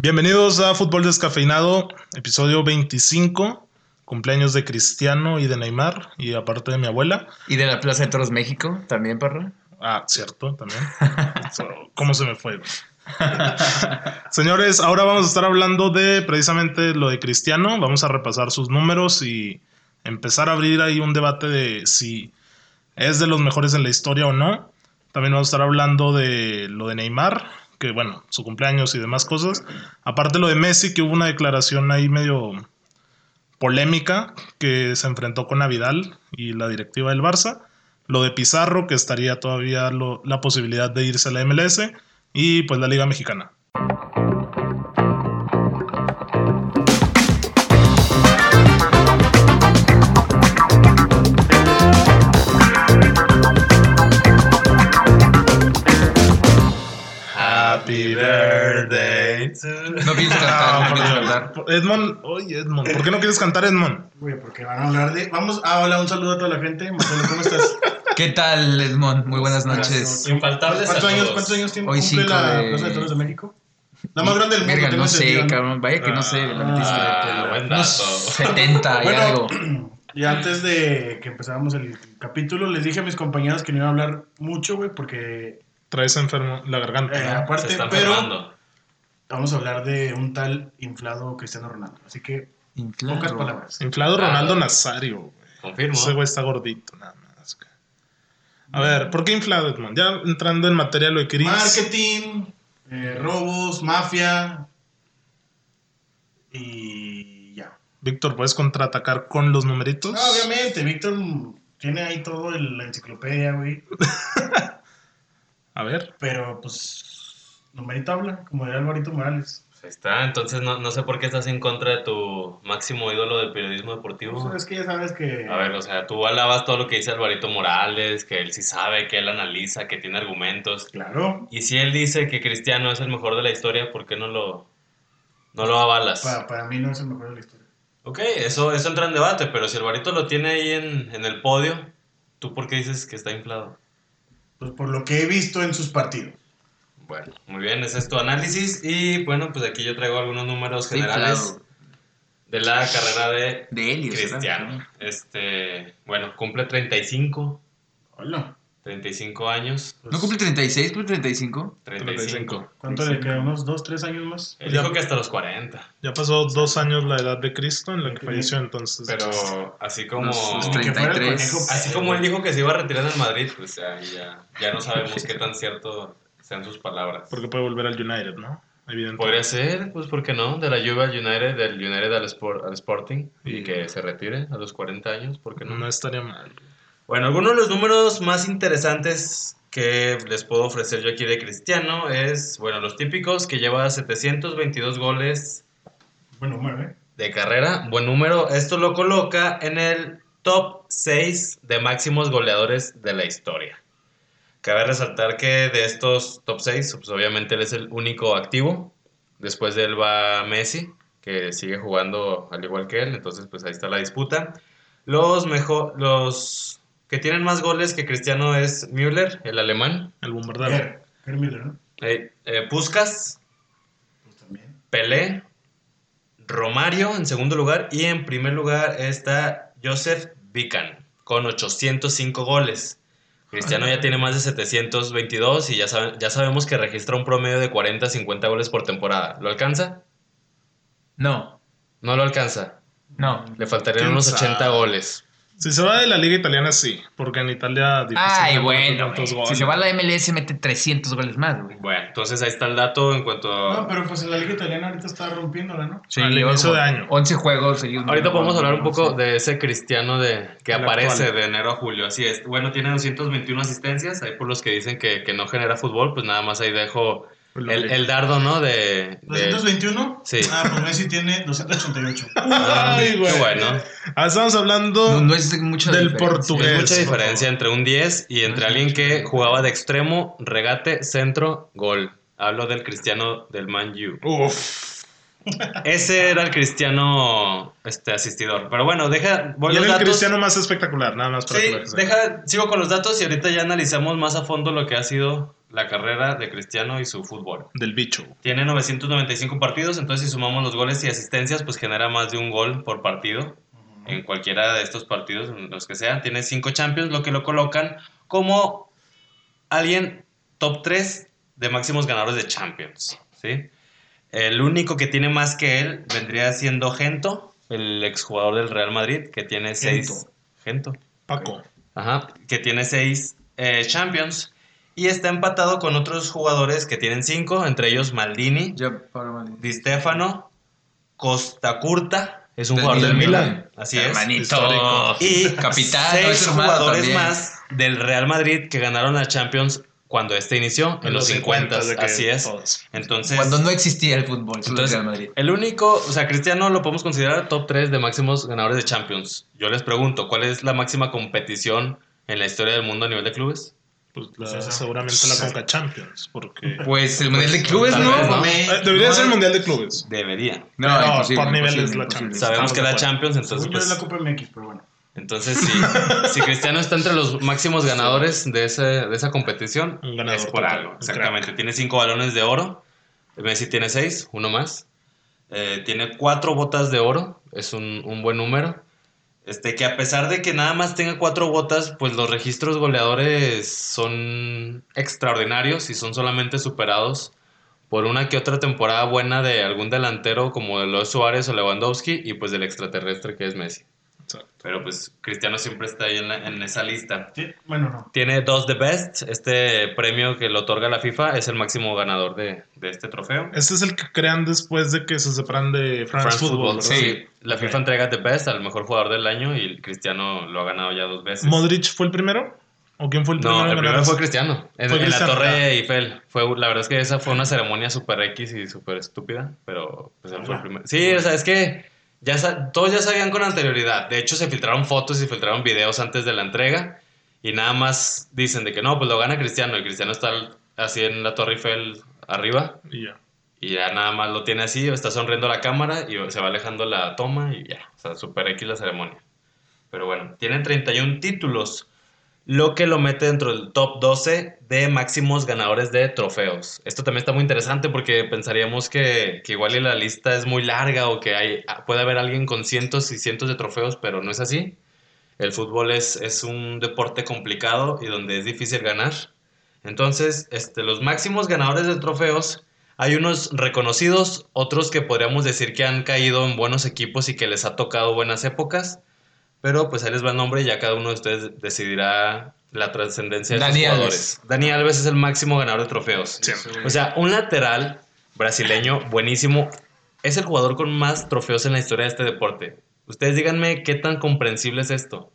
Bienvenidos a Fútbol Descafeinado, episodio 25, cumpleaños de Cristiano y de Neymar, y aparte de mi abuela. Y de la Plaza de Toros México, también, perro. Ah, cierto, también. So, ¿Cómo se me fue? Señores, ahora vamos a estar hablando de precisamente lo de Cristiano. Vamos a repasar sus números y empezar a abrir ahí un debate de si es de los mejores en la historia o no. También vamos a estar hablando de lo de Neymar, que bueno, su cumpleaños y demás cosas. Aparte lo de Messi, que hubo una declaración ahí medio polémica que se enfrentó con Navidal y la directiva del Barça. Lo de Pizarro, que estaría todavía la posibilidad de irse a la MLS. Y pues la Liga Mexicana. Happy birthday to... No pienso cantar, no pienso cantar. Edmond, oye Edmond, ¿por qué no quieres cantar Edmond? Güey, porque van a hablar de. Vamos a hola, un saludo a toda la gente. Marcelo, ¿cómo estás? ¿Qué tal, Edmond? Muy buenas noches. Infaltables ¿Cuántos años. ¿Cuántos años tiene, Hoy cumple cinco la de- Plaza de Toros de México? La más grande del mundo. Verga, no sé, cabrón. Vaya que no sé. Ah, buen dato. 70 y Bueno, algo. Y antes de que empezáramos el capítulo, les dije a mis compañeros que no iba a hablar mucho, güey, porque Traes enfermo la garganta. eh, aparte, está pero vamos a hablar de un tal inflado Cristiano Ronaldo. Así que, Inflado. pocas palabras. Inflado. Ronaldo Nazario. güey. Confirmo. Ese güey está gordito, nada más. A ver, ¿por qué inflado, Edmond? Ya entrando en materia lo de Chris. Marketing, eh, robos, mafia. Y ya. Víctor, ¿puedes contraatacar con los numeritos? No, obviamente, Víctor tiene ahí todo el- la enciclopedia, güey. A ver. Pero, pues, numerito habla, como diría Alvarito Morales. Ahí está. Entonces no, no sé por qué estás en contra de tu máximo ídolo del periodismo deportivo. Pues, es que ya sabes que... A ver, o sea, tú alabas todo lo que dice Alvarito Morales, que él sí sabe, que él analiza, que tiene argumentos. Claro, Y si él dice que Cristiano es el mejor de la historia, ¿por qué no lo, no lo avalas? para, para mí no es el mejor de la historia. Ok, eso, eso entra en debate, pero si Alvarito lo tiene ahí en, en el podio, ¿tú por qué dices que está inflado? Pues por lo que he visto en sus partidos. Bueno, muy bien, ese es tu análisis. Y bueno, pues aquí yo traigo algunos números generales de la carrera de De. Cristiano. Este, bueno, cumple 35, Hola. 35 años. ¿No cumple 36? ¿Cumple 35? 35. ¿Cuánto le queda? ¿Unos dos, tres años más? Él dijo que hasta los 40, Ya pasó dos años la edad de Cristo en la que falleció, entonces. pero así como... Los- los Ni que fuera el 33. conejo. Así como él dijo que se iba a retirar en Madrid, pues ya, ya, ya no sabemos qué tan cierto sean sus palabras. Porque puede volver al United, ¿no? Evidentemente. Podría ser, pues, ¿por qué no? De la Juve al United, del United al, Sport- al Sporting, y Sí. que se retire a los 40 años, ¿por qué no? No estaría mal. Bueno, algunos de los números más interesantes que les puedo ofrecer yo aquí de Cristiano es, bueno, los típicos, que lleva 722 goles Buen número, ¿eh? de carrera, buen número. Esto lo coloca en el top 6 de máximos goleadores de la historia. Cabe resaltar que de estos top 6, pues obviamente él es el único activo. Después de él va Messi, que sigue jugando al igual que él, entonces pues ahí está la disputa. Los mejor, los que tienen más goles que Cristiano es Müller, el alemán. El bombardero. Ger, Ger Miller, ¿no? Eh, eh, Puskas, Pues también. Pelé, Romario en segundo lugar y en primer lugar está Joseph Vican con 805 goles. Cristiano ya tiene más de 722 y ya, sabe- ya sabemos que registra un promedio de 40 a 50 goles por temporada. ¿Lo alcanza? No, No lo alcanza. no. Le faltarían ¿Quién unos sabe? 80 goles. Si se va de la liga italiana, sí. Porque en Italia. Ay, bueno, tantos Si goles. se va a la MLS, mete 300 goles más, güey. Bueno, entonces ahí está el dato en cuanto a... No, pero pues en la liga italiana ahorita está rompiéndola, ¿no? Sí, Al inicio de año. 11 juegos seguidos. Ahorita podemos hablar un poco de ese Cristiano de, que El aparece actual. de enero a julio. Así es. Bueno, tiene 221 asistencias. Ahí por los que dicen que, que no genera fútbol, pues nada más ahí dejo el, el dardo, ¿no? De, de- ¿221? Sí. Ah, pues Messi tiene 288. Ah, Ay, qué güey. bueno. Ah, estamos hablando. No, no es mucho Del diferencia. portugués. Hay mucha diferencia entre un 10 y entre No alguien que jugaba de extremo, regate, centro, gol. Hablo del Cristiano del Man U. Uf. Ese era el Cristiano este, asistidor. Pero bueno, deja. Voy Y los era el cristiano más espectacular, nada más para Sí, deja, sigo con los datos y ahorita ya analizamos más a fondo lo que ha sido la carrera de Cristiano y su fútbol. Del bicho. Tiene 995 partidos, entonces si sumamos los goles y asistencias, pues genera más de un gol por partido en cualquiera de estos partidos, los que sean. Tiene 5 Champions, lo que lo colocan como alguien top 3 de máximos ganadores de Champions. ¿sí? El único que tiene más que él vendría siendo Gento, el exjugador del Real Madrid, que tiene 6... Gento. Paco. Ajá, que tiene seis eh, Champions. Y está empatado con otros jugadores que tienen cinco, entre ellos Maldini. Di Stefano, Costa Curta, es un Del jugador del Milan. Milan. Así es. Hermanito. Histórico. Y Capitán, seis es jugadores también. más del Real Madrid que ganaron la Champions cuando este inició, en, los 50, de que así es. todos. Entonces, Cuando no existía el fútbol, entonces, Real Madrid. el único, o sea, Cristiano lo podemos considerar top 3 de máximos ganadores de Champions. Yo les pregunto, ¿cuál es la máxima competición en la historia del mundo a nivel de clubes? Pues la- Pues seguramente la Conca Champions. Porque. Pues el Mundial de Clubes, ¿no? Eh, debería ser el Mundial de Clubes. Debería. No, No, imposible, por nivel imposible, es la imposible. Champions. Sabemos que la. Champions, entonces pues, la Copa MX, pero bueno. entonces si Cristiano está entre los máximos ganadores de, ese, de esa competición, Un ganador es por total, algo, exactamente. Tiene cinco balones de oro, Messi tiene seis, uno más. Eh, tiene cuatro botas de oro, es un, un buen número. Este, que a pesar de que nada más tenga cuatro botas, pues los registros goleadores son extraordinarios y son solamente superados por una que otra temporada buena de algún delantero como de los Suárez o Lewandowski y pues del extraterrestre que es Messi. Exacto. Pero pues Cristiano siempre está ahí en, la- en esa lista. Sí, bueno, no. Tiene dos The Best, este premio que le otorga la FIFA es el máximo ganador de, de este trofeo. Este es el que crean después de que se separan de France, France Football. Football, sí. La FIFA entrega The Best al mejor jugador del año y Cristiano lo ha ganado ya dos veces. ¿Modric fue el primero? ¿O quién fue el primero? No, el primero ganar fue? Cristiano. En, Fue en Cristiano, la Torre. Eiffel. Fue, la verdad es que esa fue una ceremonia super X y súper estúpida, pero pues él fue el primero. Sí, o sea, es que ya todos ya sabían con anterioridad. De hecho, se filtraron fotos y filtraron videos antes de la entrega y nada más dicen de que no, pues lo gana Cristiano y Cristiano está así en la Torre Eiffel arriba Y ya. y ya nada más lo tiene así, está sonriendo a la cámara y se va alejando la toma y ya, o sea, super X la ceremonia. Pero bueno, tiene 31 títulos, lo que lo mete dentro del top 12 de máximos ganadores de trofeos. Esto también está muy interesante porque pensaríamos que, que igual y la lista es muy larga o que hay, puede haber alguien con cientos y cientos de trofeos, pero no es así. El fútbol es, es un deporte complicado y donde es difícil ganar. Entonces, este, los máximos ganadores de trofeos, hay unos reconocidos, otros que podríamos decir que han caído en buenos equipos y que les ha tocado buenas épocas, pero pues ahí les va el nombre y ya cada uno de ustedes decidirá la trascendencia de Dani sus Alves. jugadores. Dani Alves es el máximo ganador de trofeos. O sea, un lateral brasileño buenísimo. Es el jugador con más trofeos en la historia de este deporte. Ustedes díganme qué tan comprensible es esto.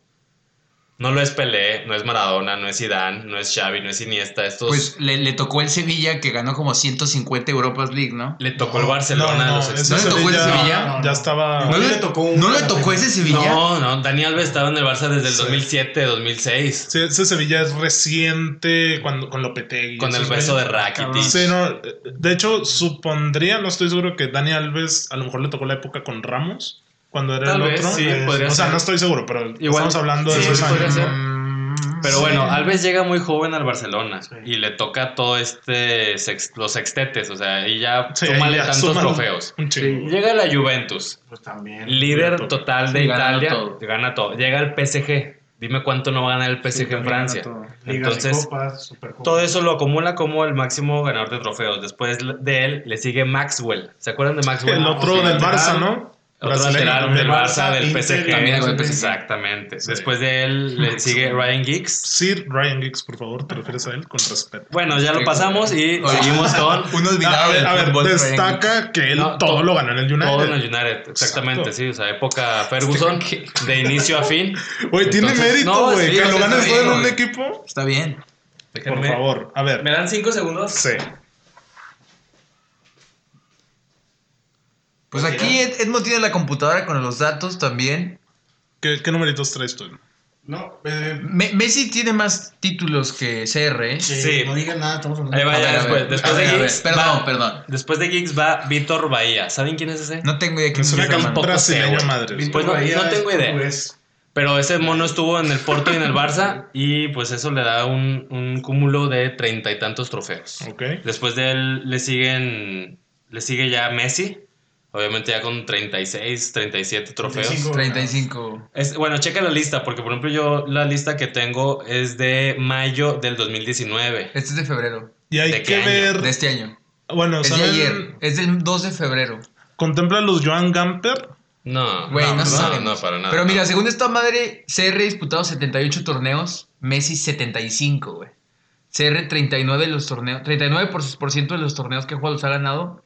No lo es Pelé, no es Maradona, no es Zidane, no es Xavi, no es Iniesta. Estos Pues le, le tocó el Sevilla que ganó como 150 Europas League, ¿no? le tocó el Barcelona. No, no, los ¿No le tocó el Sevilla? Ya estaba. No le tocó un- ¿No le tocó ese Sevilla? No, no, Dani Alves estaba en el Barça desde el Sí. 2007, 2006. Sí, ese Sevilla es reciente cuando, con Lopetegui. Con el beso de. Rakitic. Sí, no, de hecho, supondría, no estoy seguro que Dani Alves a lo mejor le tocó la época con Ramos, cuando era Tal el vez, otro. sí, Eh, podría o sea, ser. no estoy seguro, pero Igual, estamos hablando de sí, esos podría años. Pero Sí. bueno, Alves llega muy joven al Barcelona Sí. y le toca todo este sex- los sextetes, o sea, y ya Sí, súmale ya, tantos trofeos. Llega a la Juventus, Pues también. líder total de Sí, gana Italia, todo. gana todo. Llega al PSG, dime cuánto no va a ganar el PSG en Francia. todo. Entonces, copas, todo eso lo acumula como el máximo ganador de trofeos. Después de él le sigue Maxwell. ¿Se acuerdan de Maxwell? El otro del. Barça, ¿no? Otro lateral del Barça, del PSG. también con el PSG. Exactamente. Sí. Después de él le sigue Ryan Giggs. Sir Ryan Giggs, por favor, te refieres a él con respeto. Bueno, ya lo pasamos y seguimos con Un A ver, a ver, destaca que él No, todo to- lo ganó en el United. todo en el United. Exactamente, Exacto. sí. O sea, época Ferguson, de inicio a fin. Güey, tiene mérito, no, güey. sí, que lo ganes todo en un equipo. Está bien. Por favor, a ver. ¿Me dan cinco segundos? Sí. Pues aquí Ed- Edmo tiene la computadora con los datos también. ¿Qué, qué numeritos traes tú? No, eh, Me- Messi tiene más títulos que CR. ¿eh? sí, Sí. no digan nada, estamos hablando. Ahí va A ya ver, a después. ver, Después a de ver, a ver. Giggs. Perdón, va- perdón. Después de Giggs va Víctor Bahía. ¿Saben quién es ese? No tengo idea quién Es es un ese hermano. sé, brasileño güey. madre. Pues no- Bahía no tengo es idea. portugués. Pero ese mono estuvo en el Porto y en el Barça y pues eso le da un, un cúmulo de treinta y tantos trofeos. Ok. Después de él le siguen le sigue ya Messi, obviamente ya con 36, 37 trofeos. 35. 35. Es, bueno, checa la lista, porque por ejemplo yo la lista que tengo es de mayo del 2019. Este es de febrero. Y hay ¿De que qué año? ver. De este año. Bueno, Es de ayer. Es del 2 de febrero. ¿Contempla los Joan Gamper? No, Güey, no, no, no, para nada. Pero mira, según esta madre, CR disputado 78 torneos, Messi 75, güey. CR 39 de los torneos, 39% de los torneos que juega los ha ganado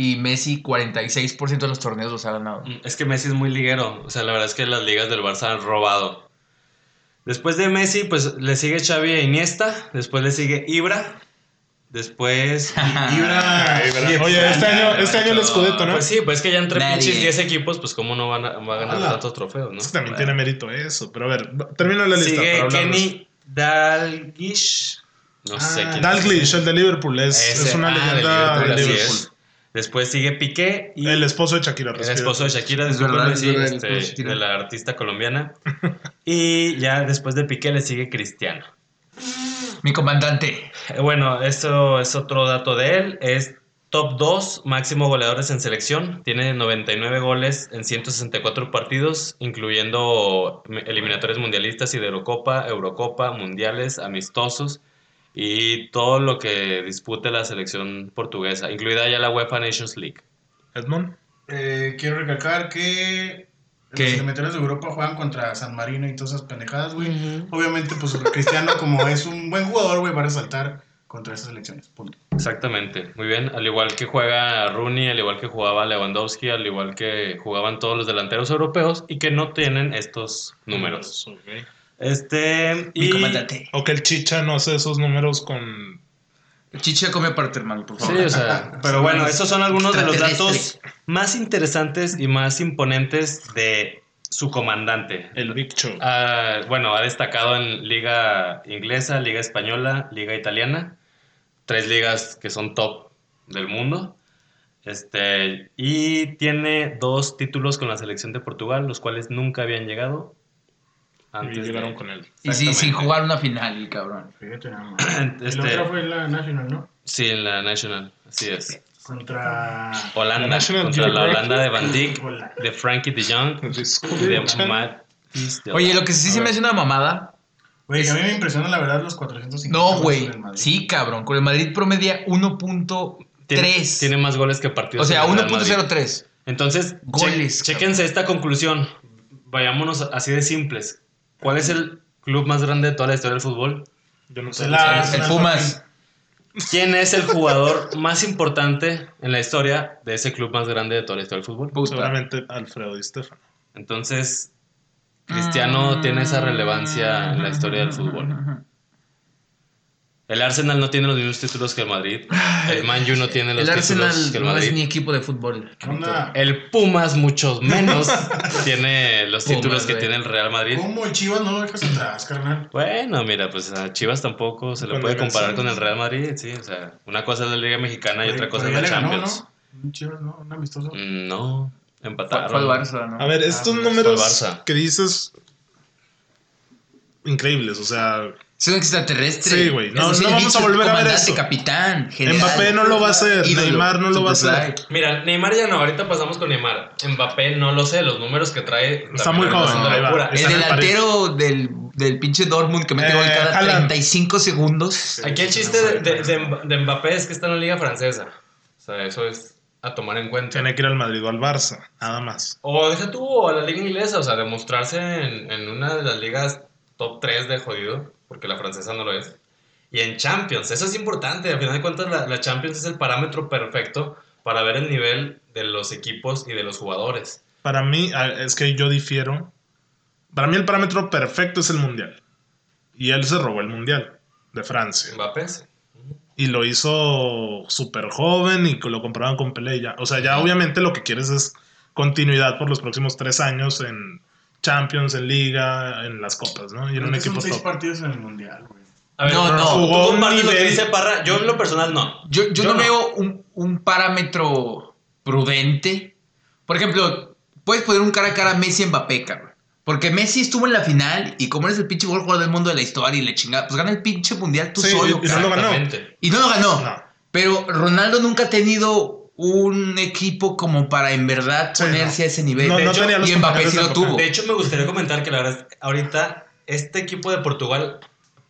y Messi 46% de los torneos los ha ganado. Mm, Es que Messi es muy liguero. O sea, la verdad es que las ligas del Barça han robado. Después de Messi, pues le sigue Xavi e Iniesta. Después le sigue Ibra. Después. Ibra. Oye, este año, este año el Scudetto, ¿no? Pues sí, pues que ya entre pinches 10 equipos, pues cómo no van a, va a ganar Ala. tantos trofeos, ¿no? Es que también Bueno. tiene mérito eso. Pero a ver, termina la lista. Sigue para. Kenny Dalglish. No sé Ah, quién Dalglish, el de Liverpool, es, es una ah, de leyenda de Liverpool, así Liverpool. Es. Después sigue Piqué y El esposo de Shakira. el esposo de Shakira, Es discúlpeme, verdad, es sí, este, esposo de Shakira. de la artista colombiana. y ya después de Piqué le sigue Cristiano. Mi comandante. Eh, Bueno, eso es otro dato de él. Es top 2, máximo goleadores en selección. Tiene 99 goles en 164 partidos, incluyendo eliminatorias mundialistas y de Eurocopa, Eurocopa, mundiales, amistosos y todo lo que dispute la selección portuguesa, incluida ya la UEFA Nations League. Edmond. Eh, quiero recalcar que ¿Qué? los eliminatorios de Europa juegan contra San Marino y todas esas pendejadas, güey. Obviamente, pues Cristiano, como es un buen jugador, güey, va a resaltar contra esas elecciones. Punto. Exactamente, muy bien. Al igual que juega Rooney, al igual que jugaba Lewandowski, al igual que jugaban todos los delanteros europeos y que no tienen estos números. Ok. Este. Mi y- comandante. O que el Chicha no hace esos números con. Chicha come parte, hermano, por Sí, favor. o sea, pero bueno, esos son algunos de los datos más interesantes y más imponentes de su comandante. El Big Show. Ah, bueno, ha destacado en Liga Inglesa, Liga Española, Liga Italiana, tres ligas que son top del mundo. Este, y tiene dos títulos con la selección de Portugal, los cuales nunca habían llegado. Y Antes llegaron de- con él. Y sí, sin jugar una final, el cabrón. Fíjate nada más. Y Este, la otra fue la National, ¿no? Sí, en la National, así es. Contra. Holanda, National contra la. Holanda de Van Dijk, de Frankie de Jong, y de de Oye, lo que sí se me hace una mamada. Güey, a mí me impresiona la verdad los 450. No, güey. Sí, cabrón. Con el Madrid promedia 1.3. Tiene, tiene más goles que partidos. O sea, en el Real Madrid. 1.03. Entonces, che- Goles, chéquense esta conclusión. Vayámonos así de simples. ¿Cuál es el club más grande de toda la historia del fútbol? Yo no sé. la- El Pumas. ¿Quién es el jugador más importante en la historia de ese club más grande de toda la historia del fútbol? Puta. Seguramente Alfredo Di Stefano. Entonces, Cristiano tiene esa relevancia en la historia del fútbol. El Arsenal no tiene los mismos títulos que el Madrid. El Man U no tiene los El títulos Arsenal que el no Madrid. es ni equipo de fútbol. El Pumas, muchos menos, tiene los Pumas, títulos que güey. tiene el Real Madrid. ¿Cómo el Chivas no lo dejas atrás, carnal? Bueno, mira, pues a Chivas tampoco se le puede comparar con el Real Madrid, sí. O sea, una cosa es la Liga Mexicana y otra cosa es la le ganó, Champions. ¿no? Un Chivas, ¿no? Un amistoso. Mm, No, empataron. fue el Barça, ¿no? A ver, estos pues, números que dices. Increíbles, o sea. Es un extraterrestre. Sí, güey. No- no vamos a volver a ver eso. capitán, general. Mbappé no lo va a hacer, ídolo, Neymar no lo va a hacer. Mira, Neymar ya no, ahorita pasamos con Neymar. Mbappé no lo sé, los números que trae. Está muy joven. Está El delantero del, del pinche Dortmund que mete Eh, gol cada Haaland. 35 segundos. Aquí el chiste de, de- de- de Mbappé es que está en la Liga Francesa. O sea, eso es a tomar en cuenta. Tiene que ir al Madrid o al Barça, nada más. O deja tú a la liga inglesa, o sea, demostrarse en, en una de las ligas top 3 de jodido, porque la francesa no lo es. Y en Champions, eso es importante, al final de cuentas la, la Champions es el parámetro perfecto para ver el nivel de los equipos y de los jugadores. Para mí, es que yo difiero. Para mí, el parámetro perfecto es el mundial. Y él se robó el mundial de Francia. Mbappé. Y lo hizo súper joven y lo comparaban con Pelé. ya. O sea, ya obviamente lo que quieres es continuidad por los próximos tres años en Champions, en Liga, en las copas, ¿no? Y en un equipo seis top. partidos en el Mundial, güey. A ver, No, no. Jugó un lo que dice Parra, yo en lo personal no. Yo, yo, Yo no, no. veo un, un parámetro prudente. Por ejemplo, puedes poner un cara a cara a Messi y Mbappé, cabrón. Porque Messi estuvo en la final y como eres el pinche mejor jugador del mundo de la historia y le chingada, pues gana el pinche mundial tú Sí, solo. y- y no lo ganó. Y no lo ganó. No. Pero Ronaldo nunca ha tenido un equipo como para en verdad ponerse a ese nivel. No, De no hecho, y Mbappé sí lo tuvo. De hecho, me gustaría comentar que la verdad, ahorita este equipo de Portugal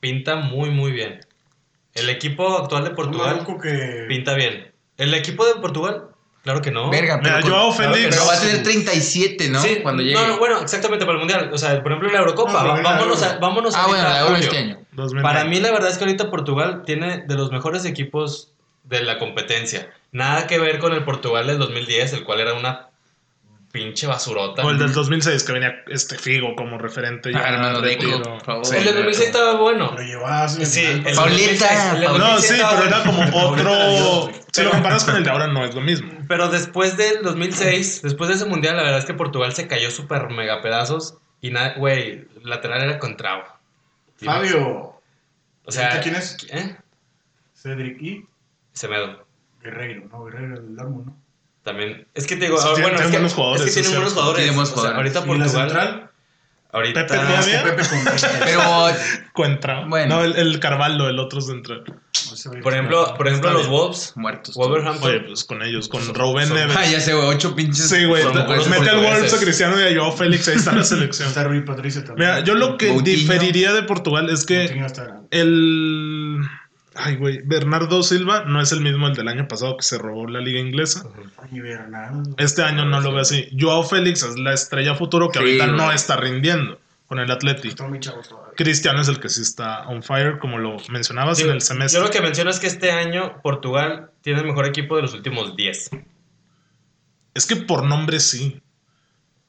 pinta muy, muy bien. El equipo actual de Portugal que. pinta bien. ¿El equipo de Portugal? Claro que no. Verga, pero, Mira, con- claro pero va a tener 37, ¿no? Sí, Cuando llegue. No, no, bueno, exactamente para el Mundial. O sea, por ejemplo, la Eurocopa. No, vámonos a, vámonos ah, bueno, la Euro este año. 2009. Para mí, la verdad es que ahorita Portugal tiene de los mejores equipos de la competencia. Nada que ver con el Portugal del 2010, el cual era una pinche basurota. O el del 2006, que venía este Figo como referente. Ah, ya hermano, retiro. Deco, por favor. Sí, el del 2006 estaba bueno. Lo llevaba Sí, el pero- Pauleta, 2006, el del No, 2006 sí, pero era bueno. como otro. Si lo comparas con el de ahora, no es lo mismo. Pero después del 2006, después de ese mundial, la verdad es que Portugal se cayó súper mega pedazos. Y nada, güey, lateral era Contrao. Fabio. O sea, ¿Ahorita quién es? ¿Eh? Cedric y Semedo. Guerreiro. No, Guerreiro del Dortmund, ¿no? También. Es que te digo, Sí, ah, bueno, es que, buenos jugadores, es que es tienen buenos jugadores. Tiene buenos O sea, jugadores. ahorita ¿Y la Portugal. central? Ahorita. Pepe todavía. Este Pepe con Pero Cuentra. Bueno. No, el, el Carvalho, el otro central. Por ejemplo, por ejemplo los. Wolves. muertos. Wolverhampton. Oye, pues con ellos, con son- Neves. Ah, ya sé, güey, ocho pinches. Sí, güey. Mete al. Wolves a Cristiano y a Joao Félix, ahí está la selección. Está Rui Patricio también. Mira, yo lo que Coutinho. diferiría de Portugal es que el. Ay, güey. Bernardo Silva no es el mismo el del año pasado que se robó la liga inglesa. Ay, Bernardo. Este año no lo veo así. Joao Félix es la estrella futuro que Sí, ahorita no está rindiendo con el Atleti. Cristiano es el que sí está on fire, como lo mencionabas Sí, en el Yo semestre. lo que menciono es que este año Portugal tiene el mejor equipo de los últimos 10. Es que por nombre sí.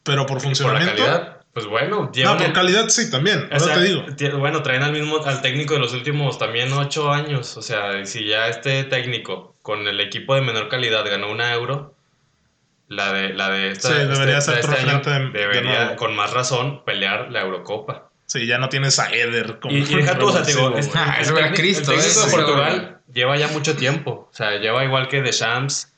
Pero por Por la funcionamiento. calidad, pues bueno, no, por el- calidad sí también. O Ahora sea, te digo. Bueno, traen al mismo, al técnico de los últimos también ocho años. O sea, si ya este técnico con el equipo de menor calidad ganó una euro, la de, la de esta, Sí, debería este- ser este año de- de debería, nuevo. con más razón, pelear la Eurocopa. Sí, ya no tienes a Eder como Y, y deja tú, o sea, te digo, es-. Ah, el era técnico- Cristo, el técnico eso, de sí, Portugal lleva ya mucho tiempo. O sea, lleva igual que Deschamps.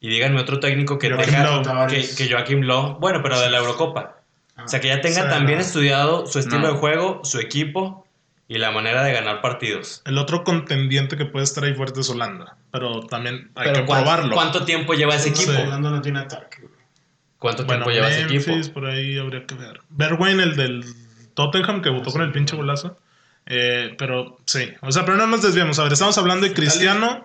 Y díganme otro técnico que Joaquim tenga Low. que, que Joaquim Low. Bueno, pero de la Eurocopa. Ah, O sea, que ya tenga Sí, también no. estudiado su estilo No. de juego, su equipo y la manera de ganar partidos. El otro contendiente que puede estar ahí fuerte es Holanda. Pero también hay Pero que ¿cuánto, probarlo. ¿cuánto tiempo lleva ese Sí. equipo? Holanda no tiene ataque. güey. ¿Cuánto Bueno, tiempo lleva ese Memphis, equipo? por ahí habría que ver. Bergwijn, el del Tottenham, que votó con el pinche golazo. Eh, pero sí, o sea, pero no nos desviamos. A ver, estamos hablando de Cristiano.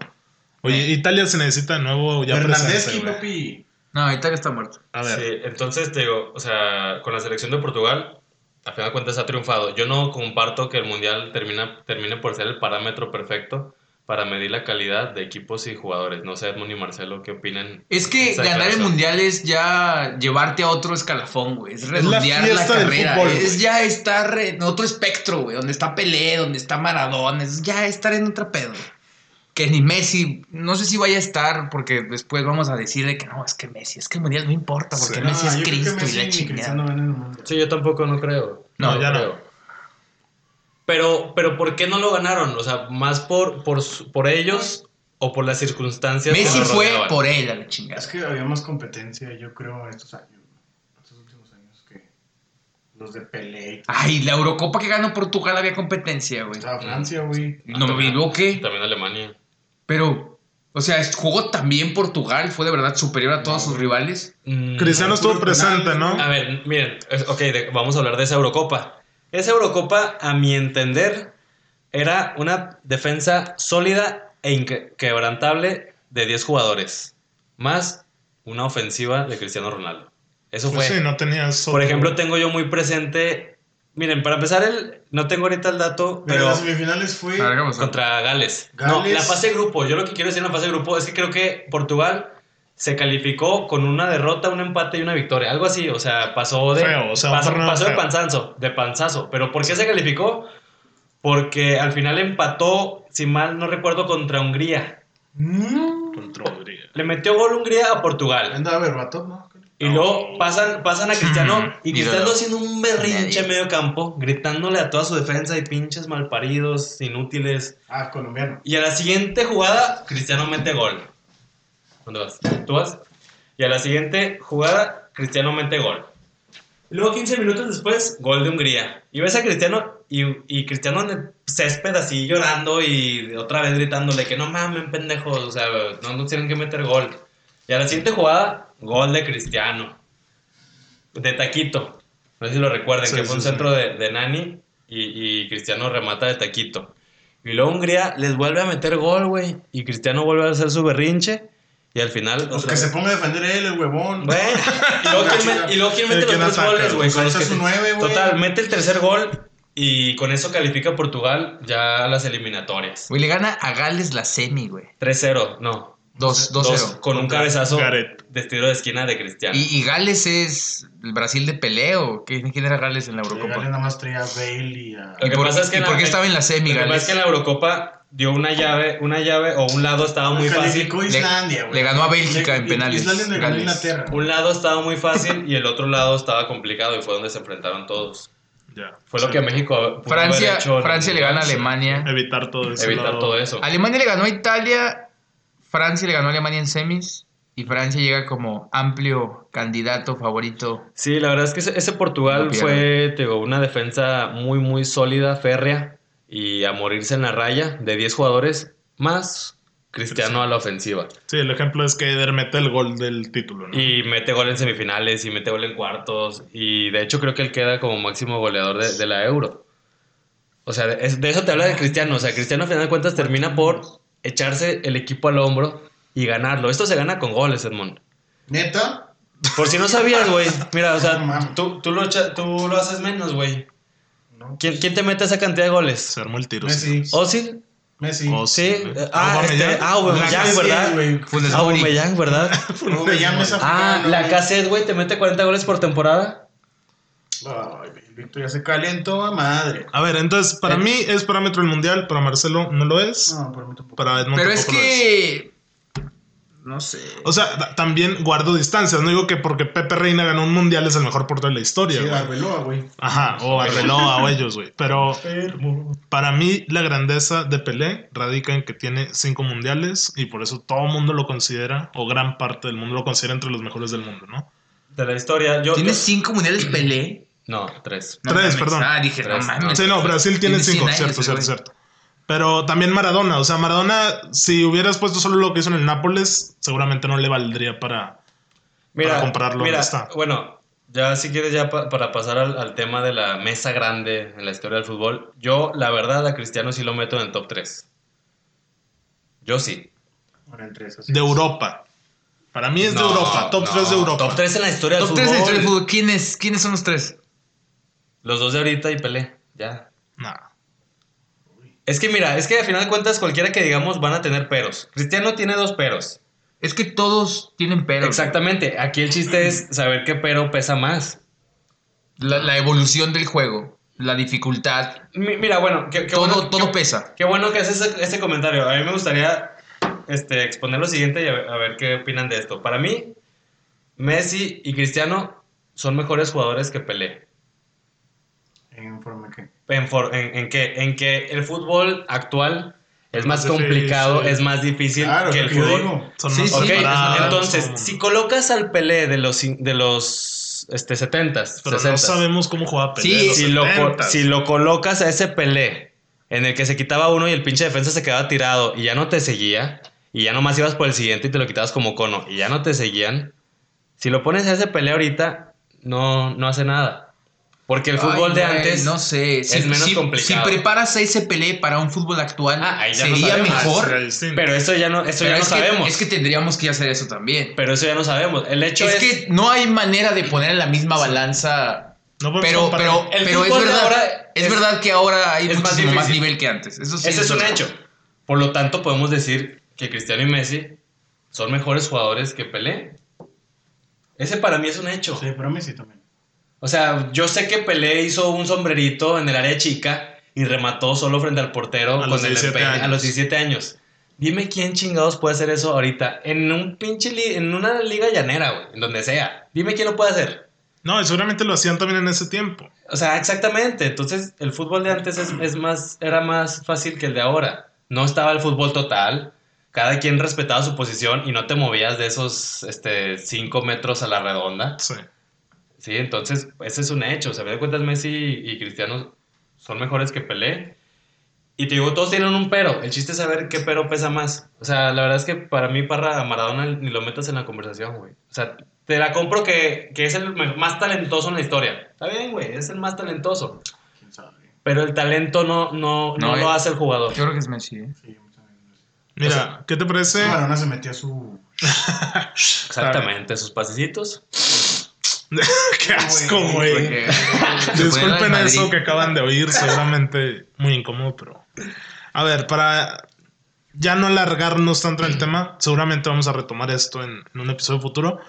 Oye, Italia se necesita de nuevo ya güey. papi. No, Italia está muerto. A ver, Sí, entonces te digo, o sea, con la selección de Portugal, a final de cuentas ha triunfado. Yo no comparto que el Mundial termina, termine por ser el parámetro perfecto para medir la calidad de equipos y jugadores. No sé, Edmund y Marcelo, ¿qué opinan? Es que ganar el mundial es ya llevarte a otro escalafón, güey. Es la redondear la, fiesta del carrera. fútbol, es ya estar en otro espectro, güey. Donde está Pelé, donde está Maradona. Es ya estar en otro pedo. Que ni Messi, no sé si vaya a estar, porque después vamos a decirle que no, es que Messi, es que el mundial no importa, porque Sí. Messi No, es Cristo Messi y la chingada. Cristiano van en el mundo. Sí, yo tampoco no creo. No, ya no. creo. Pero, pero ¿por qué no lo ganaron? O sea, ¿más por, por, por ellos o por las circunstancias? que Messi fue rodeaban? por él a la chingada. Es que había más competencia, yo creo, estos años. ¿no? Estos últimos años que los de Pelé. Ay, la Eurocopa que ganó Portugal había competencia, güey. Estaba Francia, güey. No me equivoqué. También Alemania. Pero, o sea, jugó también Portugal, fue de verdad superior a todos No, sus rivales. Mm, Cristiano estuvo presente, ¿no? A ver, miren, ok, de- vamos a hablar de esa Eurocopa. Esa Eurocopa, a mi entender, era una defensa sólida e inquebrantable de 10 jugadores, más una ofensiva de Cristiano Ronaldo. Eso Pues fue. sí, no tenías. Por ejemplo, tengo yo muy presente, miren, para empezar, el, no tengo ahorita el dato, Pero pero las semifinales fue. Contra Gales. No, la fase de grupo. Yo lo que quiero decir en la fase de grupo es que creo que Portugal se calificó con una derrota, un empate y una victoria. Algo así, o sea, pasó de Feo, o sea, un pasó, de panzazo, de panzazo. Pero ¿por qué se calificó? Porque al final empató, si mal no recuerdo, contra Hungría. Contra Hungría. Le metió gol Hungría a Portugal. Andaba Berbatov, ¿no? Y luego pasan, pasan a Cristiano y. Cristiano haciendo un berrinche Nadie. en medio campo, gritándole a toda su defensa y pinches malparidos, inútiles. Ah, colombiano. Y a la siguiente jugada, Cristiano mete gol. ¿Dónde vas? ¿Tú vas? Y a la siguiente jugada, Cristiano mete gol. Y luego 15 minutos después, gol de Hungría. Y ves a Cristiano y, y Cristiano en el césped así llorando y otra vez gritándole que no mamen, pendejos. O sea, no nos tienen que meter gol. Y a la siguiente jugada, gol de Cristiano. De taquito. No sé si lo recuerden, Sí, que fue un sí, sí. centro de, de Nani y, y Cristiano remata de taquito. Y luego Hungría les vuelve a meter gol, güey. Y Cristiano vuelve a hacer su berrinche. Y al final. Pues otra que se ponga a defender él, el huevón. Bueno, y luego quién met- y luego quién mete los tres goles, güey. con los que está su te- nueve, güey. Total, mete el tercer gol y con eso califica Portugal ya a las eliminatorias. Güey, le gana a Gales la semi, güey. 3-0, no. 2 Dos, 2-0. con un cabezazo Gareth. de tiro de esquina de Cristiano. Y, y Gales es el Brasil de Pelé o ¿Qué- quién era Gales en la Sí, Gales Eurocopa? nada más traía a Bale y a... Lo ¿Y que por, pasa es que y en por la- qué estaba en la semi, Lo que pasa es Gales? que en la Eurocopa dio una llave, una llave o un lado estaba muy fácil. Le- Islandia, güey. le ganó a Bélgica en Y- penales, Islandia le ganó a Gales. Inglaterra. Un lado estaba muy fácil y el otro lado estaba complicado y fue donde se enfrentaron todos. Ya. Fue lo Sí. que México Francia, en Francia le gana a. Alemania. Evitar todo eso. Evitar todo eso. Alemania le ganó a Italia, Francia le ganó a Alemania en semis y Francia llega como amplio candidato favorito. Sí, la verdad es que ese, ese Portugal fue te digo, una defensa muy, muy sólida, férrea y a morirse en la raya de 10 jugadores más Cristiano a la ofensiva. Sí, el ejemplo es que Eder mete el gol del título, ¿no? Y mete gol en semifinales y mete gol en cuartos. Y de hecho creo que él queda como máximo goleador de, de la Euro. O sea, es- de eso te habla de Cristiano. O sea, Cristiano a final de cuentas termina por echarse el equipo al hombro y ganarlo. Esto se gana con goles, Edmond. ¿Neta? Por si no sabías, güey. Mira, o sea, tú, tú, lo, echa- tú lo haces menos, güey. No. ¿Quién, quién te mete esa cantidad de goles? Se armó el tiro. Messi. sí. ¿Ozil? Messi. O Sí. Sí. Ah, Aubameyang. este, ah, Aubameyang, ¿verdad? Ah. Aubameyang, ¿verdad? Aubameyang es Ah, la cassette, güey, te mete 40 goles por temporada. Ay, el Víctor ya se calentó a madre. A ver, entonces, para Eh. mí es parámetro el mundial, para Marcelo no lo es. No, por mí tampoco. Para Edmond Pero es lo que... No sé. O sea, ta- también guardo distancias. No digo que porque Pepe Reina ganó un mundial es el mejor portero de la historia. Sí. Arbeloa, güey. Ajá, o Arbeloa o ellos, güey. Pero para mí la grandeza de Pelé radica en que tiene cinco mundiales y por eso todo el mundo lo considera, o gran parte del mundo lo considera entre los mejores del mundo, ¿no? De la historia. Yo, ¿Tienes yo- cinco mundiales Pelé? No, tres. No Tres, perdón. Ah, dije, Tres. no mames. Sí, no, Brasil tiene Tiene 100 cinco, años, cierto, cierto, güey. cierto. Pero también Maradona, o sea, Maradona, si hubieras puesto solo lo que hizo en el Nápoles, seguramente no le valdría para... Mira, Para comprarlo, mira, ¿dónde está? bueno, ya si quieres ya pa- para pasar al, al tema de la mesa grande en la historia del fútbol, yo la verdad a Cristiano sí lo meto en el top 3. Yo sí. Ahora entre esas. De Europa. Para mí es de No, Europa, top no, 3 de Europa. Top 3 en la historia Top del 3 fútbol. de historia del fútbol. ¿Quiénes, ¿Quiénes son los tres? Los dos de ahorita y Pelé, ya. Nah. Es que mira, es que al final de cuentas cualquiera que digamos van a tener peros. Cristiano tiene dos peros. Es que todos tienen peros. Exactamente. Aquí el chiste es saber qué pero pesa más. La, la evolución del juego, la dificultad, Mi- Mira, bueno, qué, qué todo, bueno, todo qué- pesa. Qué bueno que haces ese, ese comentario. A mí me gustaría este, exponer lo siguiente y a ver, a ver qué opinan de esto. Para mí, Messi y Cristiano son mejores jugadores que Pelé. En forma que. ¿En, for- en, en qué? En que el fútbol actual es más, Más difícil. complicado, es más difícil Claro, que el que fútbol. digo. Son Sí, más sí, Ok, preparados, entonces, son- si colocas al Pelé de los, de los este, 70s, Pero 60s, no sabemos cómo juega Pelé. Sí, si, lo, co- 70s. si lo colocas a ese Pelé en el que se quitaba uno y el pinche defensa se quedaba tirado y ya no te seguía, y ya nomás ibas por el siguiente y te lo quitabas como cono y ya no te seguían, si lo pones a ese Pelé ahorita, no, no hace nada. Porque el fútbol Ay, de güey, antes No sé. es menos si, complicado. Si preparas a ese Pelé para un fútbol actual, Ah, no sería sabemos. mejor. Pero eso ya no, eso ya no es, que, sabemos. es que tendríamos que hacer eso también. Pero eso ya no sabemos. El hecho Es es, que no hay manera de poner en la misma balanza. No Pero, pero, El pero es verdad. ahora es, es- verdad que ahora hay es más muchísimo más, difícil. nivel que antes. Eso sí. ese es un verdad. hecho. Por lo tanto, podemos decir que Cristiano y Messi son mejores jugadores que Pelé. Ese para mí es un hecho. Sí, pero Messi también. O sea, yo sé que Pelé hizo un sombrerito en el área chica y remató solo frente al portero A con los el 17 empeine a los 17 años. Dime quién chingados puede hacer eso ahorita en un pinche li- en una liga llanera, güey, en donde sea. Dime quién lo puede hacer. No, y seguramente lo hacían también en ese tiempo. O sea, exactamente. Entonces, el fútbol de antes es, es más, era más fácil que el de ahora. No estaba el fútbol total. Cada quien respetaba su posición y no te movías de esos este, 5 metros a la redonda. Sí. Sí, entonces, ese es un hecho. O sea, a fin de cuentas, Messi y Cristiano son mejores que Pelé. Y te digo, todos tienen un pero. El chiste es saber qué pero pesa más. O sea, la verdad es que para mí, para Maradona, ni lo metas en la conversación, güey. O sea, te la compro que, que es el más talentoso en la historia. Está bien, güey, es el más talentoso. ¿Quién sabe? Pero el talento no, no, no, No, lo eh. hace el jugador. Yo creo que es Messi, ¿eh? Sí, a mí también. Mira, ¿qué te parece? Maradona se metía su. Exactamente, sus pasecitos. Qué asco, Güey. Disculpen eso que acaban de oír, seguramente muy incómodo, pero... A ver, para ya no alargarnos tanto en el tema, seguramente vamos a retomar esto en, en un episodio futuro.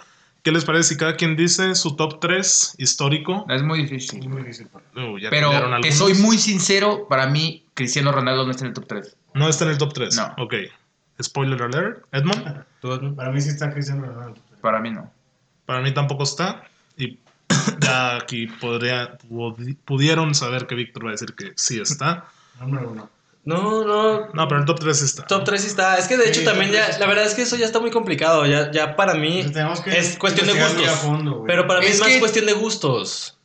¿Qué les parece si cada quien dice su top 3 histórico? Es muy Es difícil. muy difícil para Uh, ya Pero te soy muy sincero, para mí Cristiano Ronaldo no está en el top 3. No está en el top 3. No. Ok. Spoiler alert. Edmond. Para mí sí está Cristiano Ronaldo. Para mí no. para mí tampoco está. Ya aquí podría, pudi- pudieron saber que Víctor va a decir que sí está. Número uno. No, no. No, pero el top 3 está. Top 3 sí está. Es que de hecho Sí, también ya, la verdad es que eso ya está muy complicado. Ya, ya para mí que es cuestión de gustos. fondo, pero para mí Es es más que- cuestión de gustos.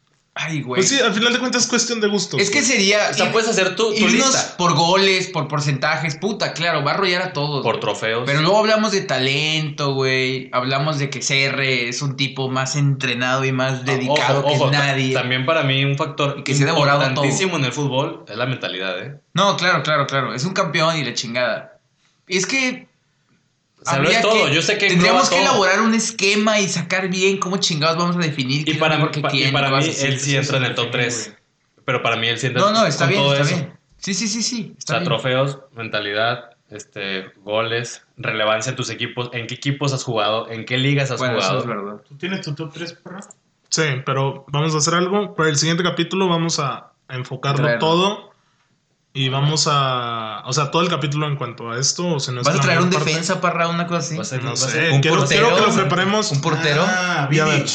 Ay, güey. Pues sí, al final de cuentas es cuestión de gustos. es que sería. O sea, ir- puedes hacer tu, tu irnos lista por goles, por porcentajes. Puta, claro, va a arrollar a todos. por güey. trofeos. Pero luego hablamos de talento, güey. Hablamos de que CR es un tipo más entrenado y más dedicado Ah, Ojo, ojo, que nadie. También para mí un factor Y que se ha devorado importantísimo en el fútbol es la mentalidad, ¿eh? No, claro, claro, claro. Es un campeón y la chingada. Es que. O sea, no habría es todo. Yo sé que Tendríamos que todo. elaborar un esquema y sacar bien cómo chingados vamos a definir. Y para, mejor que pa- y quién, para mí, él sí entra en el top definir, 3. Pero para mí él sí entra No, no, está bien, está eso. bien. Sí, sí, sí, sí. O Está sea, bien. trofeos, mentalidad, este, goles, relevancia en tus equipos, en qué equipos has jugado, en qué ligas has Bueno, eso jugado. es verdad. ¿Tú tienes tu top 3, perro? Sí, pero vamos a hacer algo. Para el siguiente capítulo vamos a enfocarlo todo. Y vamos a. O sea, todo el capítulo en cuanto a esto. O si no es ¿Vas a traer un parte. defensa para una cosa así? Va a ser- No va a ser- sé. ¿Un Quiero, portero? quiero que lo preparemos. ¿Un portero? Ah, Y a ver. Vidic.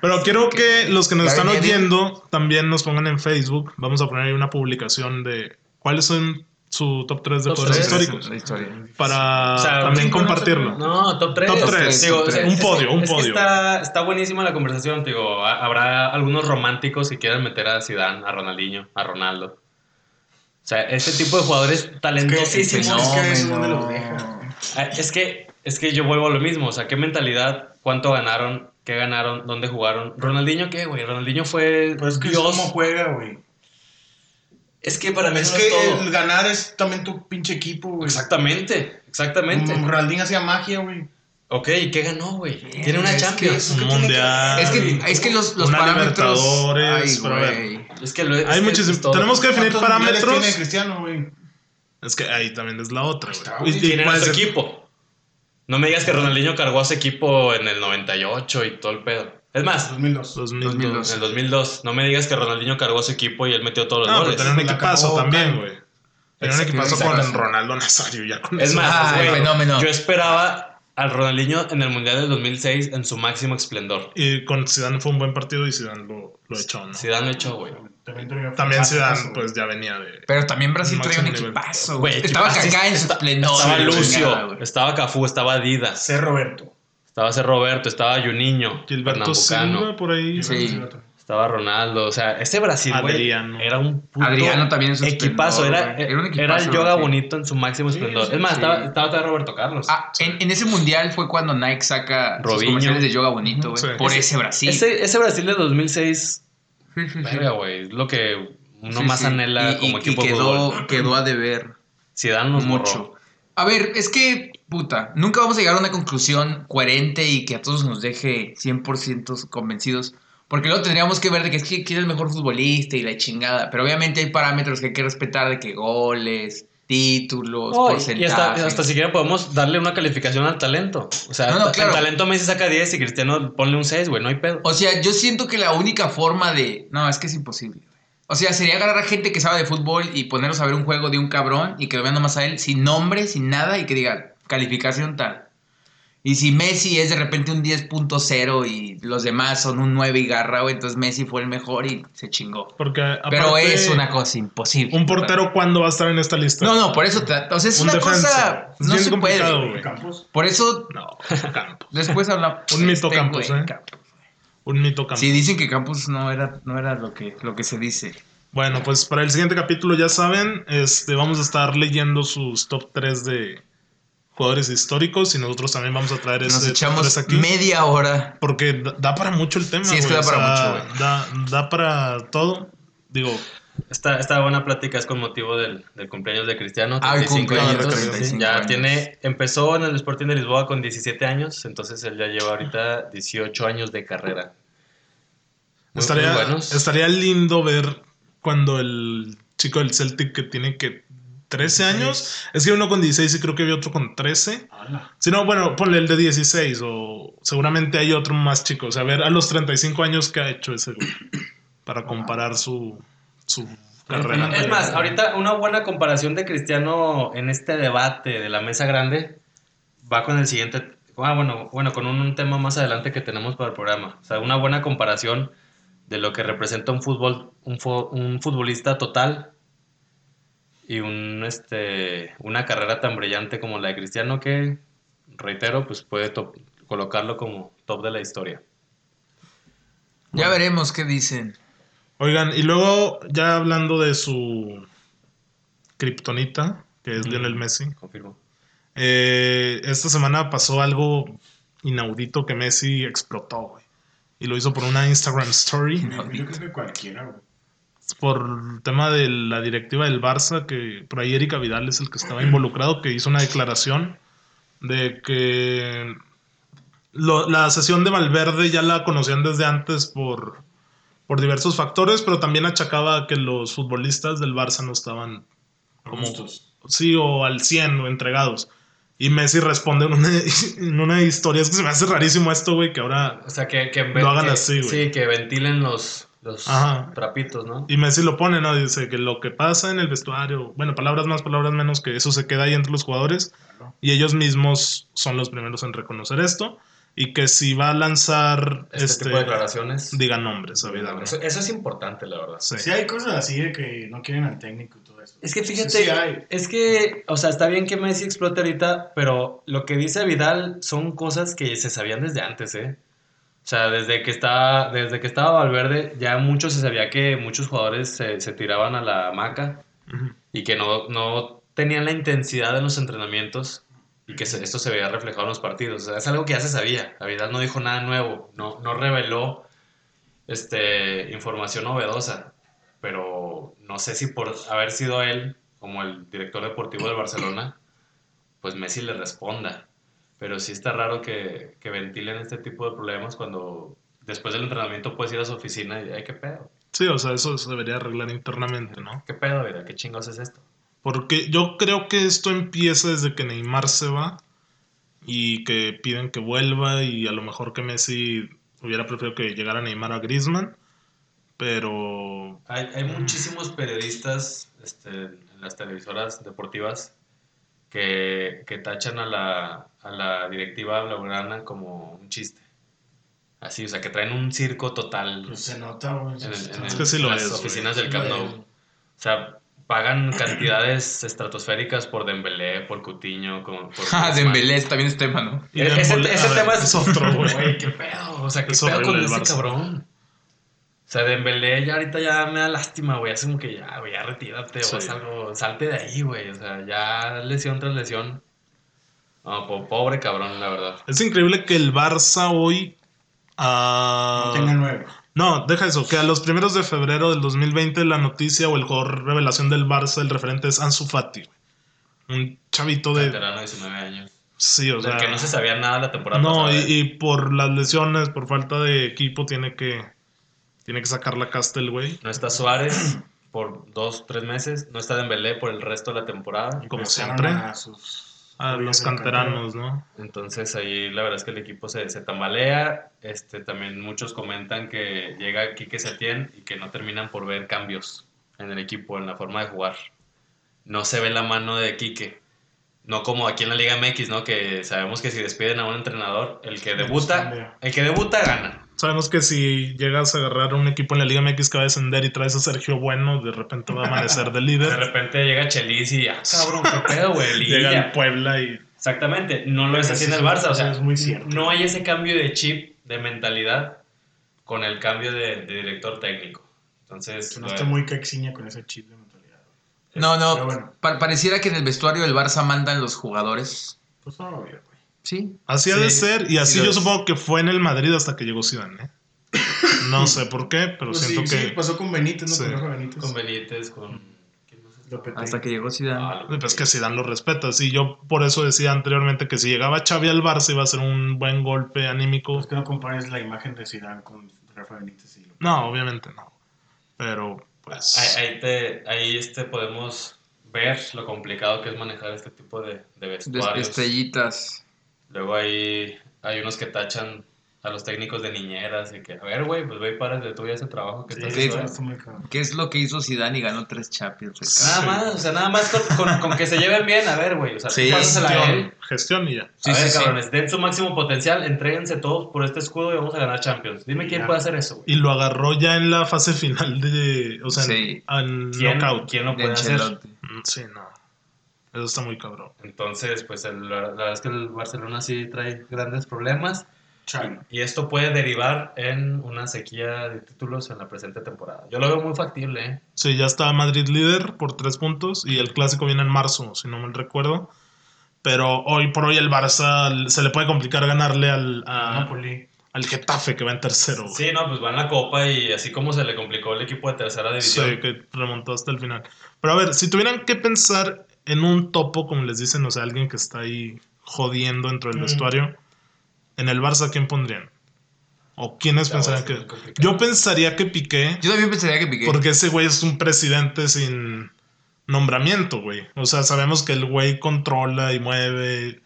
Pero quiero que los que nos están oyendo también nos pongan en Facebook. Vamos a poner ahí una publicación de cuáles son su top 3 de Top tres. históricos. La historia. Para O sea, también no compartirlo. No, top 3. Top tres, top tres. Un podio, un es podio. está, está buenísima la conversación, digo. ha- Habrá algunos románticos que quieran meter a Zidane, a Ronaldinho, a Ronaldo. O sea, este tipo de jugadores talentosísimos. Es que deja. Ah, Es que, es que yo vuelvo a lo mismo. O sea, ¿qué mentalidad? ¿Cuánto ganaron? ¿Qué ganaron? ¿Dónde jugaron? ¿Ronaldinho qué, güey? Ronaldinho fue Pues es que es Dios. como juega, güey. Es que para mí Es eso que es todo. el ganar es también tu pinche equipo, güey. Exactamente, exactamente. Como Ronaldinho hacía magia, güey. Ok, ¿y qué ganó, güey? Tiene una Es que Champions. Un mundial. Es que, es que los, los Una parámetros. Ay, pero güey. Es que lo es Hay que muchísimo- es todo. tenemos que definir ¿Cuántos mundiales parámetros. tiene Cristiano, güey? Es que ahí también es la otra, güey. Y- su ser- equipo. No me digas que Ronaldinho cargó a su equipo en el 98 y todo el pedo. Es más, 2002. 2002. 2002. en el 2002. No me digas que Ronaldinho cargó a su equipo y él metió todos los No, pero goles. tenía un equipazo también, güey. Tenía un equipazo con Ronaldo Nazario ya con Es más, Ah, güey, fenómeno. yo esperaba al Ronaldinho en el Mundial del 2006 en su máximo esplendor. Y con Zidane fue un buen partido y Zidane lo, lo echó, ¿no? Zidane lo echó, güey. También, Zidane, güey. pues ya venía de... Pero también Brasil traía un equipazo, Güey. Estaba Kaká en su esplendor. Estaba Lucio, chingada, estaba Cafú, estaba Adidas, C. Roberto. estaba C. Roberto, estaba Juninho, Gilberto Silva por ahí. Sí. Estaba Ronaldo. O sea, ese Brasil, güey, era un puto Adriano también en su equipazo. Era. Era un era equipazo, el yoga Brasil. bonito en su máximo Sí, esplendor. sí, es más, sí. estaba, estaba todavía Roberto Carlos. Ah, en, en ese mundial fue cuando Nike saca sus Robinho. comerciales de yoga bonito, güey. Sí. Por Ese- ese, Brasil. ese, ese Brasil de 2006, Sí, sí, sí. verga, güey, es lo que uno Sí, más sí. anhela Y- como y- equipo y de quedó, quedó a deber Zidane nos mucho. borró. A ver, es que, puta, nunca vamos a llegar a una conclusión coherente y que a todos nos deje 100% convencidos. Porque luego tendríamos que ver de que es que quién es el mejor futbolista y la chingada. Pero obviamente hay parámetros que hay que respetar de que goles, títulos, Oh, y hasta, hasta siquiera podemos darle una calificación al talento. O sea, No, no, ta- claro. el talento Messi saca 10 y Cristiano ponle un 6, güey, no hay pedo. O sea, yo siento que la única forma de... No, es que es imposible. güey. O sea, sería agarrar a gente que sabe de fútbol y ponerlos a ver un juego de un cabrón y que lo vean nomás a él sin nombre, sin nada y que diga calificación tal. Y si Messi es de repente un 10.0 y los demás son un 9 y garra, güey, entonces Messi fue el mejor y se chingó. Porque Pero es una cosa imposible. Un portero, ¿cuándo va a estar en esta lista? No, no, por eso... te- O sea, es Un una defensa. cosa... Es No bien se complicado, puede. Campos. Por eso No, Campos. después hablamos... Un mito Campos, güey, ¿eh? Campos. Un mito Campos. Sí, dicen que Campos no era, no era lo, que, lo que se dice. Bueno, pues para el siguiente capítulo ya saben, este, vamos a estar leyendo sus top 3 de jugadores históricos y nosotros también vamos a traer Nos echamos 3 aquí. media hora. Porque da, da para mucho el tema. Sí, es que da para o sea, mucho, güey. Da, da para todo. Digo, Esta, esta buena plática es con motivo del, del cumpleaños de Cristiano. Ah, el 35 cumpleaños, añitos. 35 ya años. tiene, empezó en el Sporting de Lisboa con 17 años, entonces él ya lleva ahorita 18 años de carrera. Muy- estaría, muy buenos. estaría lindo ver cuando el chico del Celtic que tiene que 13 años. Es que hay uno con 16 y creo que había otro con 13. Hola. Si no, bueno, ponle el de 16 o seguramente hay otro más chico. O sea, a ver a los 35 años que ha hecho ese güey para comparar su, su carrera. Es más, ahorita una buena comparación de Cristiano en este debate de la mesa grande va con el siguiente. Ah, bueno, bueno, con un, tema más adelante que tenemos para el programa. O sea, una buena comparación de lo que representa un fútbol, un, fo- un futbolista total y un este una carrera tan brillante como la de Cristiano que reitero, pues puede top- colocarlo como top de la historia. Ya veremos qué dicen. Oigan, y luego ya hablando de su kriptonita, que es Lionel Messi. Confirmo. Eh, esta semana pasó algo inaudito que Messi explotó, güey. Y lo hizo por una Instagram story. Yo creo que cualquiera, güey. Por tema de la directiva del Barça, que por ahí Erika Vidal es el que estaba involucrado, que hizo una declaración de que lo- la sesión de Valverde ya la conocían desde antes por, por diversos factores, pero también achacaba que los futbolistas del Barça no estaban como Justos. sí o al 100 o entregados. Y Messi responde en una, en una historia, es que se me hace rarísimo esto, güey, que ahora... O sea, que, que, Lo hagan que- así, güey. Sí, que ventilen los, los Ajá. trapitos, ¿no? Y Messi lo pone, ¿no? Dice que lo que pasa en el vestuario, bueno, palabras más, palabras menos, que eso se queda ahí entre los jugadores y ellos mismos son los primeros en reconocer esto y que si va a lanzar Este, este, tipo de declaraciones. diga nombres, ¿sabes? Eso, eso es importante, la verdad. Sí. Sí hay cosas así de que no quieren al técnico y todo eso. Es que fíjate, Sí, sí hay. es que, o sea, está bien que Messi explote ahorita, pero lo que dice Vidal son cosas que se sabían desde antes, ¿eh? O sea, desde que estaba, desde que estaba Valverde, ya mucho se sabía que muchos jugadores se, se tiraban a la hamaca y que no, no tenían la intensidad en los entrenamientos y que se- esto se veía reflejado en los partidos. O sea, es algo que ya se sabía. A Vidal no dijo nada nuevo, no, no reveló este, información novedosa, pero no sé si por haber sido él como el director deportivo del Barcelona, pues Messi le responda. Pero sí está raro que, que ventilen este tipo de problemas cuando después del entrenamiento puedes ir a su oficina y, ay, qué pedo, Sí, o sea, eso se debería arreglar internamente, ¿no? qué pedo, vida, qué chingados es esto. Porque yo creo que esto empieza desde que Neymar se va y que piden que vuelva y a lo mejor que Messi hubiera preferido que llegara Neymar a Griezmann, pero Hay, hay muchísimos periodistas este, en las televisoras deportivas que, que tachan a la, a la directiva blaugrana como un chiste. Así, o sea, que traen un circo total Pues se nota, güey. en, el- en Es el- que sí en lo las es, güey. oficinas del Camp Nou. O sea, pagan cantidades estratosféricas por Dembélé, por Coutinho, como por Ah. Dembélé también es tema, ¿no? E- ese, Embole- ese a ver, tema es, es otro, güey. Güey, qué pedo. O sea, qué Es pedo con el ese Barça. cabrón. O sea, Dembélé ya ahorita ya me da lástima, güey. Así como que ya, güey, ya retírate Sí. o algo. Salte de ahí, güey. O sea, ya lesión tras lesión. No, po- pobre cabrón, la verdad. es increíble que el Barça hoy... ah, No tenga nueve. No, deja eso, que a los primeros de febrero del 2020 la noticia o el jugador revelación del Barça, el referente es Ansu Fati. güey. Un chavito de... Veterano de 19 años. Sí, o Del sea... que no se sabía nada la temporada No, pasada. y, y por las lesiones, por falta de equipo, tiene que, tiene que sacar la casta el güey. No está Suárez por dos, tres meses. No está Dembélé por el resto de la temporada. Como siempre. A, sus- A los canteranos, ¿no? Entonces ahí la verdad es que el equipo se, se tambalea. Este, también muchos comentan que llega Quique Setién y que no terminan por ver cambios en el equipo, en la forma de jugar. No se ve la mano de Quique. No como aquí en la Liga MX, ¿no? Que sabemos que si despiden a un entrenador, el que debuta, el que debuta gana. Sabemos que si llegas a agarrar un equipo en la Liga MX que va a descender y traes a Sergio Bueno, de repente va a amanecer de De líder. repente llega Chelis y, ah, cabrón, qué pedo, güey, Llega el Puebla y... Exactamente, no lo es así en el Barça, o sea, es muy cierto. no hay ese cambio de chip, de mentalidad, con el cambio de, de director técnico. Entonces, Que no bueno, esté muy caxiña con ese chip de mentalidad. No, no. Pero bueno. pa- pareciera que en el vestuario del Barça mandan los jugadores. Pues obvio, güey. Sí. Así ha de Sí, ser, y así yo es. supongo que fue en el Madrid hasta que llegó Zidane, ¿eh? No sé por qué, pero Pues siento sí, que... sí, pasó con Benítez, ¿no? Sí. Con Rafa Benítez. con Benítez, con... Hasta que llegó Zidane. Ah, Pues que Zidane lo respeta, sí, yo por eso decía anteriormente que si llegaba Xavi al Barça iba a ser un buen golpe anímico. Pues que no compares la imagen de Zidane con Rafa Benítez y. No, obviamente no. Pero, pues... Ahí, ahí te, ahí este podemos ver lo complicado que es manejar este tipo de, de vestuarios. estrellitas. Luego hay, hay unos que tachan a los técnicos de niñeras y que, a ver, güey, pues ve y párate tú ya ese trabajo que Sí, estás haciendo. ¿Qué es lo que hizo Zidane y ganó tres Champions? Nada más, o sea, nada más con, con- con que se lleven bien, a ver, güey, o sea, Sí. pásasela a él. Gestión, gestión y ya. Sí, a ver, sí, sí. cabrones, den su máximo potencial, entréguense todos por este escudo y vamos a ganar Champions. Dime quién Ya. puede hacer eso, güey. Y lo agarró ya en la fase final de... O sea, en- Sí. en, ¿Quién, knockout. quién lo De puede hacer? Mm, Sí, no. Eso está muy cabrón. Entonces, pues el- la, la verdad es que el Barcelona sí trae grandes problemas. Xavi. Y esto puede derivar en una sequía de títulos en la presente temporada. Yo lo veo muy factible, ¿eh? Sí, ya está Madrid líder por tres puntos y el clásico viene en marzo, si no mal recuerdo. Pero hoy por hoy el Barça se le puede complicar ganarle al, a- Napoli. al Getafe que va en tercero. güey. Sí, no, pues va en la copa y así como se le complicó el equipo de tercera división. Sí, que remontó hasta el final. Pero a ver, si tuvieran que pensar en un topo, como les dicen, o sea, alguien que está ahí jodiendo dentro del Mm. vestuario, en el Barça, ¿quién pondrían? ¿O quiénes pensarían que...? Yo pensaría que Piqué, Yo también pensaría que Piqué. porque ese güey es un presidente sin nombramiento, güey. O sea, sabemos que el güey controla y mueve...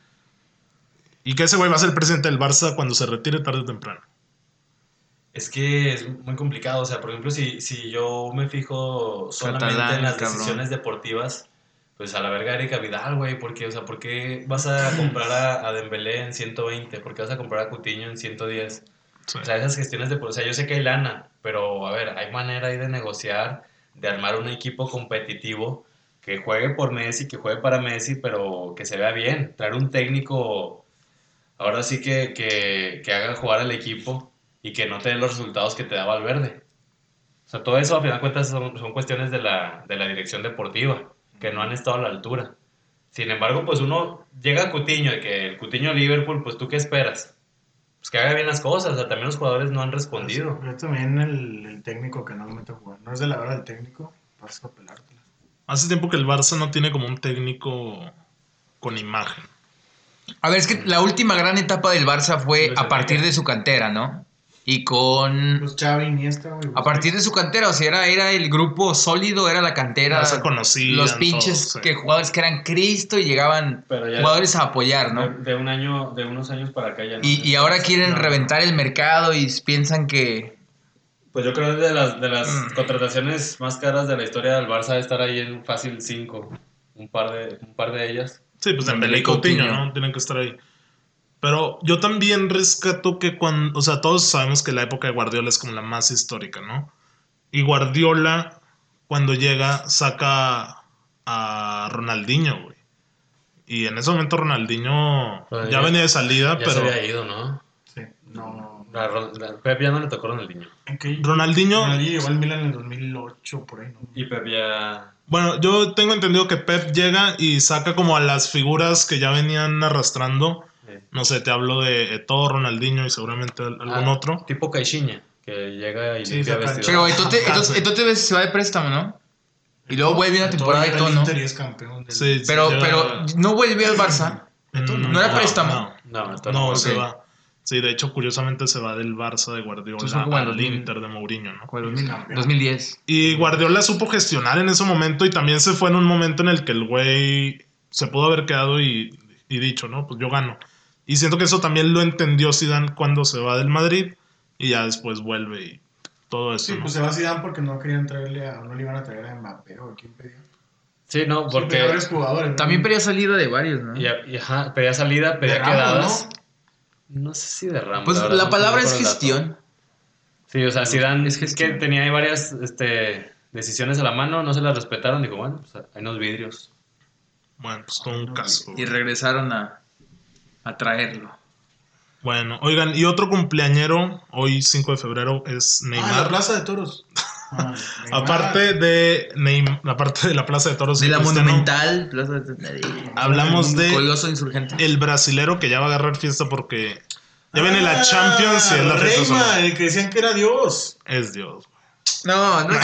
Y que ese güey va a ser el presidente del Barça cuando se retire tarde o temprano. Es que es muy complicado. O sea, por ejemplo, si, si yo me fijo solamente Catalán, en las cabrón. decisiones deportivas, pues a la verga Erika Vidal, güey. Porque, o sea, ¿por qué vas a comprar a, a Dembélé en 120? ¿Por qué vas a comprar a Coutinho en 110? Sí. O sea, esas gestiones de... O sea, yo sé que hay lana, pero a ver, hay manera ahí de negociar, de armar un equipo competitivo que juegue por Messi, que juegue para Messi, pero que se vea bien. Traer un técnico, ahora sí que, que, que haga jugar al equipo y que no te dé los resultados que te da Valverde. O sea, todo eso, a final de cuentas, son, son cuestiones de la, de la dirección deportiva, que no han estado a la altura. Sin embargo, pues uno llega a Cutiño, y que el Cutiño Liverpool, pues tú qué esperas? Pues que haga bien las cosas, o sea, también los jugadores no han respondido. Pero también el, el técnico que no lo mete a jugar. No es de la hora del técnico, vas a pelártela. Hace tiempo que el Barça no tiene como un técnico con imagen. A ver, es que la última gran etapa del Barça fue a partir de su cantera, ¿no? Y con... Pues Xavi, Iniesta, güey. A partir de su cantera, o sea, era, era el grupo sólido, era la cantera. Conocían Los pinches todos, sí. que jugadores que eran Cristo y llegaban jugadores a apoyar, ¿no? de un año, de unos años para acá ya no. Y, y ahora quieren No. reventar el mercado y piensan que... Pues yo creo que de las, de las Mm. contrataciones más caras de la historia del Barça de estar ahí en fácil 5. Un par de, un par de ellas. Sí, pues y Coutinho, Coutinho. ¿no? Tienen que estar ahí. Pero yo también rescato que cuando, o sea, todos sabemos que la época de Guardiola es como la más histórica, ¿no? Y Guardiola, cuando llega, saca a Ronaldinho, güey. Y en ese momento Ronaldinho Pero ya venía de salida, Ya pero se había ido, ¿no? Sí, no. La, Pep ya no le tocó Ronaldinho. ¿En qué? Ronaldinho, Ronaldinho llegó al Milan en el 2008, por ahí, ¿no? Y Pep ya... bueno, yo tengo entendido que Pep llega y saca como a las figuras que ya venían arrastrando. No sé, te hablo de Eto'o, Ronaldinho y seguramente algún ah, otro. Tipo Caixinha, que llega y Sí, limpia saca- vestidor. Pero Etote, Ah, se va de préstamo, ¿no? Y luego vuelve una temporada y Todo ¿no? Inter y es campeón del- Sí, Pero, pero no vuelve al Barça. Mm, ¿No era préstamo? No, No, no, no. se va. Sí, de hecho, curiosamente se va del Barça de Guardiola Entonces al 2000. Inter de Mourinho, ¿no? Fue 2000, campeón. 2010. Y Guardiola supo gestionar en ese momento y también se fue en un momento en el que el güey se pudo haber quedado y, y dicho, ¿no? Pues yo gano. Y siento que eso también lo entendió Zidane cuando se va del Madrid y ya después vuelve y todo eso. Sí, ¿no? pues se va a Zidane porque no querían traerle a, no le iban a traer a Mbappé o a quién pedía. Sí, no, porque... jugadores. ¿no? También pedía salida de varios, ¿no? Y, y ajá, pedía salida, pedía Ramos, quedadas. ¿no? sé si de Ramos. Pues la no- palabra no es gestión. Sí, o sea, Zidane Es es gestión. que tenía ahí varias este, decisiones a la mano, no se las respetaron, dijo, bueno, pues hay unos vidrios. Bueno, pues todo un caso. Y regresaron a, a traerlo. Bueno, oigan, y otro cumpleañero, hoy 5 de febrero, es Ah, la Neymar. Plaza de Toros. Ah, Neymar. aparte de Neym- aparte de la Plaza de Toros, De la Cristiano, Monumental. Plaza de- hablamos de Coloso Insurgente. el brasilero que ya va a agarrar fiesta porque ya viene la Champions y es la Ah, sola. el que decían que era Dios. Es Dios. No, no.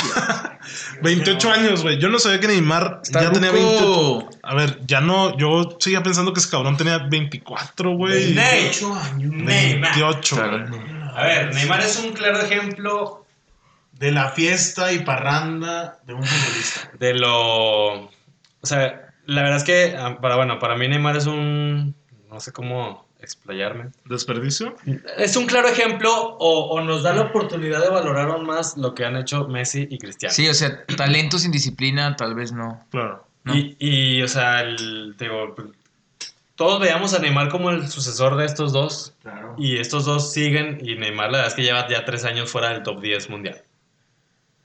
28 años, güey. Yo no sabía que Neymar Está ya tenía ruco. 28. A ver, ya no. Yo seguía pensando que ese cabrón tenía 24, güey. Ney. 28 años. Neymar. 28, Claro. güey. A ver, Neymar es un claro ejemplo De la fiesta y parranda de un futbolista. de lo. O sea, la verdad es que, ah, para, bueno, para mí Neymar es un. No sé cómo explayarme. ¿Desperdicio? Es un claro ejemplo o, o nos da la oportunidad de valorar aún más lo que han hecho Messi y Cristiano. Sí, o sea, talento sin disciplina, tal vez no. Claro. ¿no? Y, y, o sea, el- digo, todos veíamos a Neymar como el sucesor de estos dos. Claro. Y estos dos siguen. Y Neymar, la verdad es que lleva ya tres años fuera del top 10 mundial.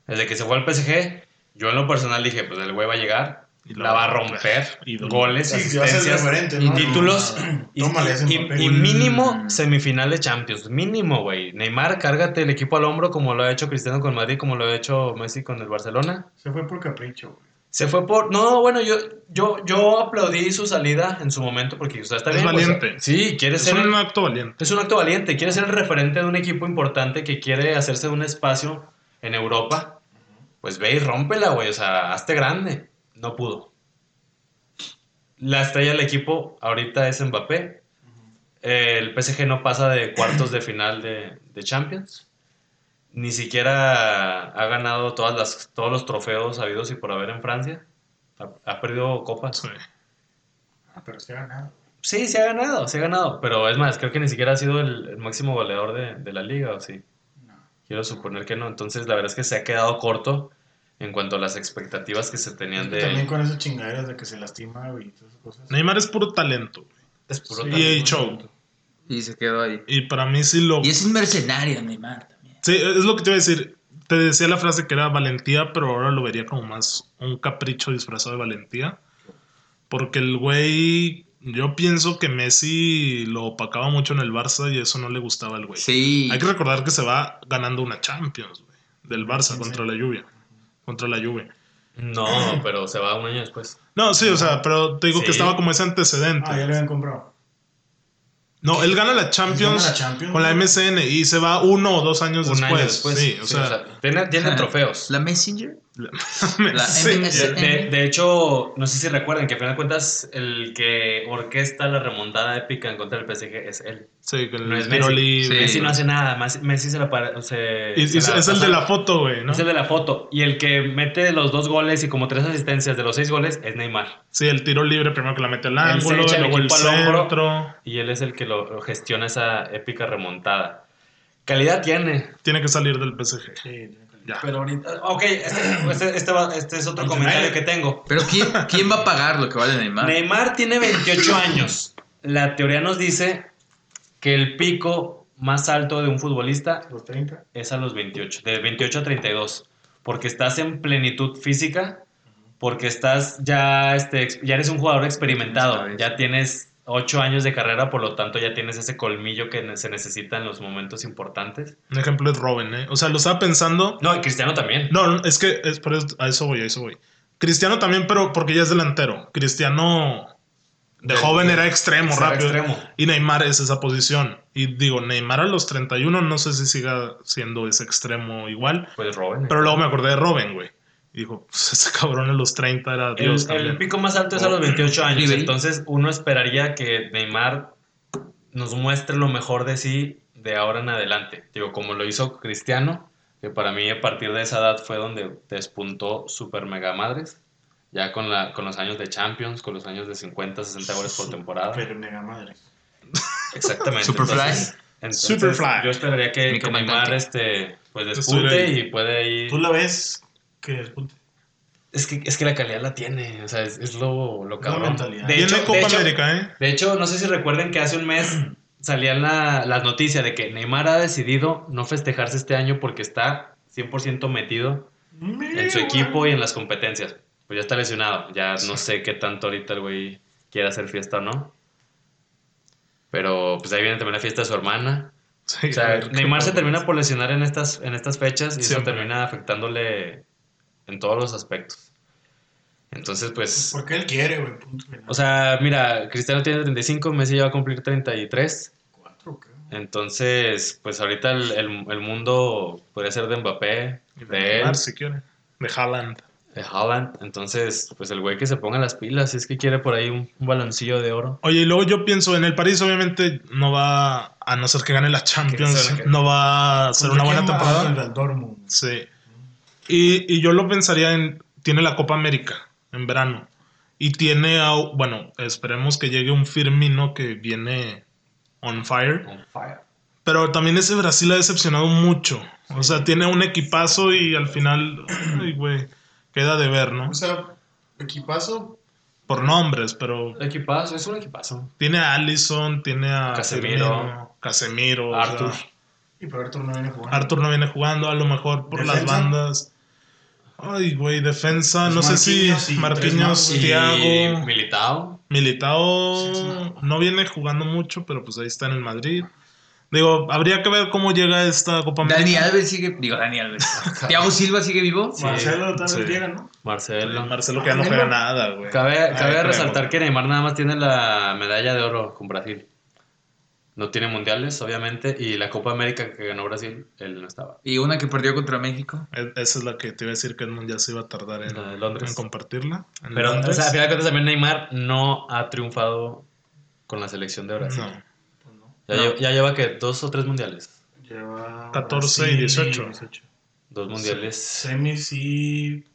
Desde que se fue al PSG, yo en lo personal dije: Pues el güey va a llegar, la va a romper. Goles, asistencias y ¿no? títulos. Y, Tómale ese y- papel. y mínimo semifinal de Champions. Mínimo, güey. Neymar, cárgate el equipo al hombro como lo ha hecho Cristiano con Madrid, como lo ha hecho Messi con el Barcelona. Se fue por capricho, güey. Se fue por. No, bueno, yo, yo, yo aplaudí su salida en su momento porque o sea, está Es bien. pues, valiente. sí, quiere Es ser. un el- acto valiente. es un acto valiente. Quiere ser el referente de un equipo importante que quiere hacerse un espacio en Europa. Pues ve y rómpela, güey. O sea, hazte grande. No pudo. La estrella del equipo ahorita es Mbappé. El PSG no pasa de cuartos de final de, de Champions. Ni siquiera ha ganado todas las, todos los trofeos habidos y por haber en Francia. Ha, ha perdido copas. Sí. Ah, pero se ha ganado. Sí, se ha ganado, se ha ganado. Pero es más, creo que ni siquiera ha sido el, el máximo goleador de, de la liga, ¿o sí? No. Quiero suponer que no. Entonces, la verdad es que se ha quedado corto en cuanto a las expectativas que se tenían de También él. con esas chingaderas de que se lastima, güey, y todas esas cosas. Neymar es puro talento. güey. Es puro Sí. Y talento. hay show. Y se quedó ahí. Y para mí sí lo. Y es un mercenario, Neymar también. Sí, es lo que te iba a decir. Te decía la frase que era valentía, pero ahora lo vería como más un capricho disfrazado de valentía. Porque el güey. Yo pienso que Messi lo opacaba mucho en el Barça y eso no le gustaba al güey. Sí. Hay que recordar que se va ganando una Champions, güey. Del Barça Sí, contra sí. la lluvia. Contra la lluvia. No, pero se va un año después. No, sí, o sea, pero te digo que estaba como ese antecedente. Ah, ya lo habían comprado. No, él gana la Champions, Gana la Champions, con la. MSN y se va uno o dos años Un después. año después. Sí, o sea, tiene, tiene trofeos. La Messenger. La sí. De, de- de hecho, no sé si recuerdan que a final de cuentas el que orquesta la remontada épica en contra del PSG es él. Sí, que el No es tiro Messi. libre. Sí. Messi no hace nada, Messi se la, para- se- Y- y se es, la es el de la foto, güey, ¿no? Es el de la foto. Y el que mete los dos goles y como tres asistencias de los seis goles es Neymar. Sí, el tiro libre primero que la mete al ángulo, el luego el al hombro. centro. Y él es el que lo, lo gestiona esa épica remontada. Calidad tiene. Tiene que salir del PSG. Sí, Ya. Pero ahorita. Ok, este, este- este va- este es otro comentario que tengo. Pero ¿quién, ¿quién va a pagar lo que vale Neymar? Neymar tiene 28 años. La teoría nos dice que el pico más alto de un futbolista los 30. es a los 28, de 28 a 32, porque estás en plenitud física, porque estás ya, este, ya eres un jugador experimentado, Sabes. ya tienes 8 años de carrera, por lo tanto ya tienes ese colmillo que se necesita en los momentos importantes. Un ejemplo es Robin, ¿eh? O sea, lo estaba pensando. No, y Cristiano también. No, es que es por eso- a eso voy, a eso voy. Cristiano también, pero porque ya es delantero. Cristiano de, De- joven de- era extremo, era rápido. extremo. Y Neymar es esa posición. Y digo, Neymar a los 31 no sé si siga siendo ese extremo igual. Pues Robin. Pero luego me acordé de Robin, güey. Y dijo, pues ese cabrón a los 30 era El, Dios el también. pico más alto es a los 28 años, entonces uno esperaría que Neymar nos muestre lo mejor de sí de ahora en adelante. Digo, como lo hizo Cristiano, que para mí a partir de esa edad fue donde despuntó super mega madres, ya con, la, con los años de Champions, con los años de 50, 60 goles por temporada. Pero mega madre. Exactamente. Superfly. Entonces, entonces, Superfly. Yo esperaría que, que. Neymar este, pues despunte y puede ir... Tú la ves que despunte. Es que, es que la calidad la tiene, o sea, es, es lo, lo La cabrón. mentalidad. De Tiene hecho, Copa de hecho- América, ¿eh? De hecho, no sé si recuerden que hace un mes salían la- las noticias de que Neymar ha decidido no festejarse este año porque está 100% metido en su equipo y en las competencias. Pues ya está lesionado. Ya no sé qué tanto ahorita el güey quiere hacer fiesta o no. Pero pues ahí viene también la fiesta de su hermana. Sí, O sea, Neymar se termina por lesionar en estas, en estas fechas y eso termina afectándole en todos los aspectos. Entonces, pues, Porque él quiere, güey. Punto final. o sea, mira, Cristiano tiene 35, Messi ya va a cumplir 33. Cuatro, ¿qué? Entonces, pues ahorita el, el- el mundo podría ser de Mbappé, Y de él, Neymar, si quiere. De Haaland. de Haaland. Entonces, pues el güey que se ponga las pilas, si es que quiere por ahí un, un baloncillo de oro. Oye, y luego yo pienso, en el París obviamente no va, a no ser que gane la Champions, no va a ser una buena ¿Contra quién va? temporada. El Dortmund. Sí. Y, y yo lo pensaría en, tiene la Copa América en verano. Y tiene, a- bueno, esperemos que llegue un Firmino que viene on fire. On fire. Pero también ese Brasil ha decepcionado mucho. O sea, tiene un equipazo y al final, ay, güey, queda de ver, ¿no? O sea, equipazo. Por nombres, pero Equipazo, es un equipazo. tiene a Allison, tiene a Casemiro. Firmino, Casemiro, o sea, Arthur. Y pero Arthur no viene jugando. Arthur no viene jugando, a lo mejor por las bandas. Ay, güey, defensa, Pues no sé si Marquinhos Thiago, Militao. Militao Sí, no viene jugando mucho, pero pues ahí está en el Madrid. Digo, habría que ver cómo llega esta Copa Dani América. Alves sigue. Digo, Dani Alves. Thiago Silva sigue vivo. Sí. Marcelo tal vez Sí. llega, ¿no? Marcelo. Marcelo que ya no juega nada, güey. Cabe, Ay, cabe creo. resaltar que Neymar nada más tiene la medalla de oro con Brasil. No tiene mundiales, obviamente, y la Copa América que ganó Brasil, él no estaba. Y una que perdió contra México. Esa es la que te iba a decir que Edmund ya se iba a tardar en, La de Londres. en compartirla. en Pero, o Londres. sea, a final de cuentas, también Neymar no ha triunfado con la selección de Brasil. no. Pues no. Ya, No. lleva, ya lleva que dos o tres mundiales. Lleva 14 y Brasil 18. Dos mundiales. Semis y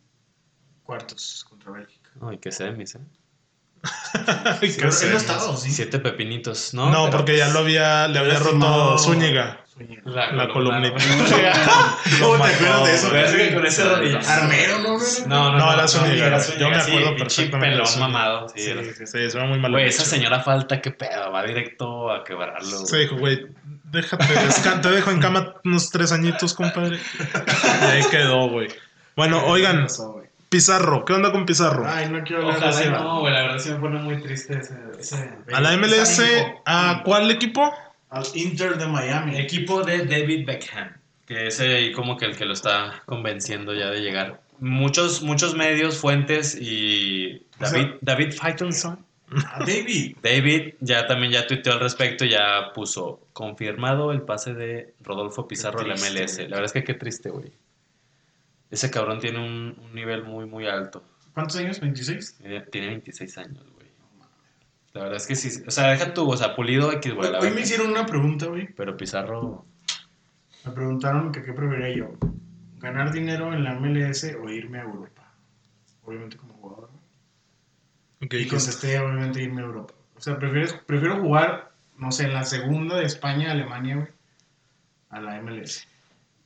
cuartos contra Bélgica. Ay, qué semis, ¿eh? Pero él no estaba, ¿o sí? Siete pepinitos, ¿no? No, Pero, porque ya pues, lo había, le había roto Zúñiga. Zúñiga. La columnita. ¿Cómo te acuerdas de eso? Pero es que con ese. Armero, ¿no? No, no, No, era Zúñiga, era yo me sí, acuerdo perfectamente pelón mamado. Sí, Sí, era- sí, sí. Sí, se ve muy mal. Güey, esa señora falta, qué pedo, va directo a quebrarlo. dijo, güey, déjate, te dejo en cama unos tres añitos, compadre. Y ahí quedó, güey. Bueno, oigan, Pasó, güey. Pizarro, ¿qué onda con Pizarro? Ay, no quiero hablar de Ojalá ese. no, güey, la verdad sí me pone muy triste ese, ese ¿A la MLS? ¿A cuál equipo? Al Inter de Miami. equipo de David Beckham, que es ahí como que el que lo está convenciendo ya de llegar. Muchos, muchos medios, fuentes y O sea- David, David Faitelson. A David. David ya también ya tuiteó al respecto, ya puso confirmado el pase de Rodolfo Pizarro a la MLS. La verdad es que qué triste, güey. Ese cabrón tiene un, un nivel muy, muy alto. ¿Cuántos años? ¿26? Tiene, tiene 26 años, güey. La verdad es que sí. O sea, deja tu, o sea, pulido X, güey. Hoy, me hicieron una pregunta, güey. Pero Pizarro. Me preguntaron que qué preferiría yo. ¿Ganar dinero en la MLS o irme a Europa? Obviamente como jugador. ¿Qué Y contesté, obviamente, irme a Europa. O sea, prefieres, prefiero jugar, no sé, en la segunda de España, Alemania, güey. A la MLS.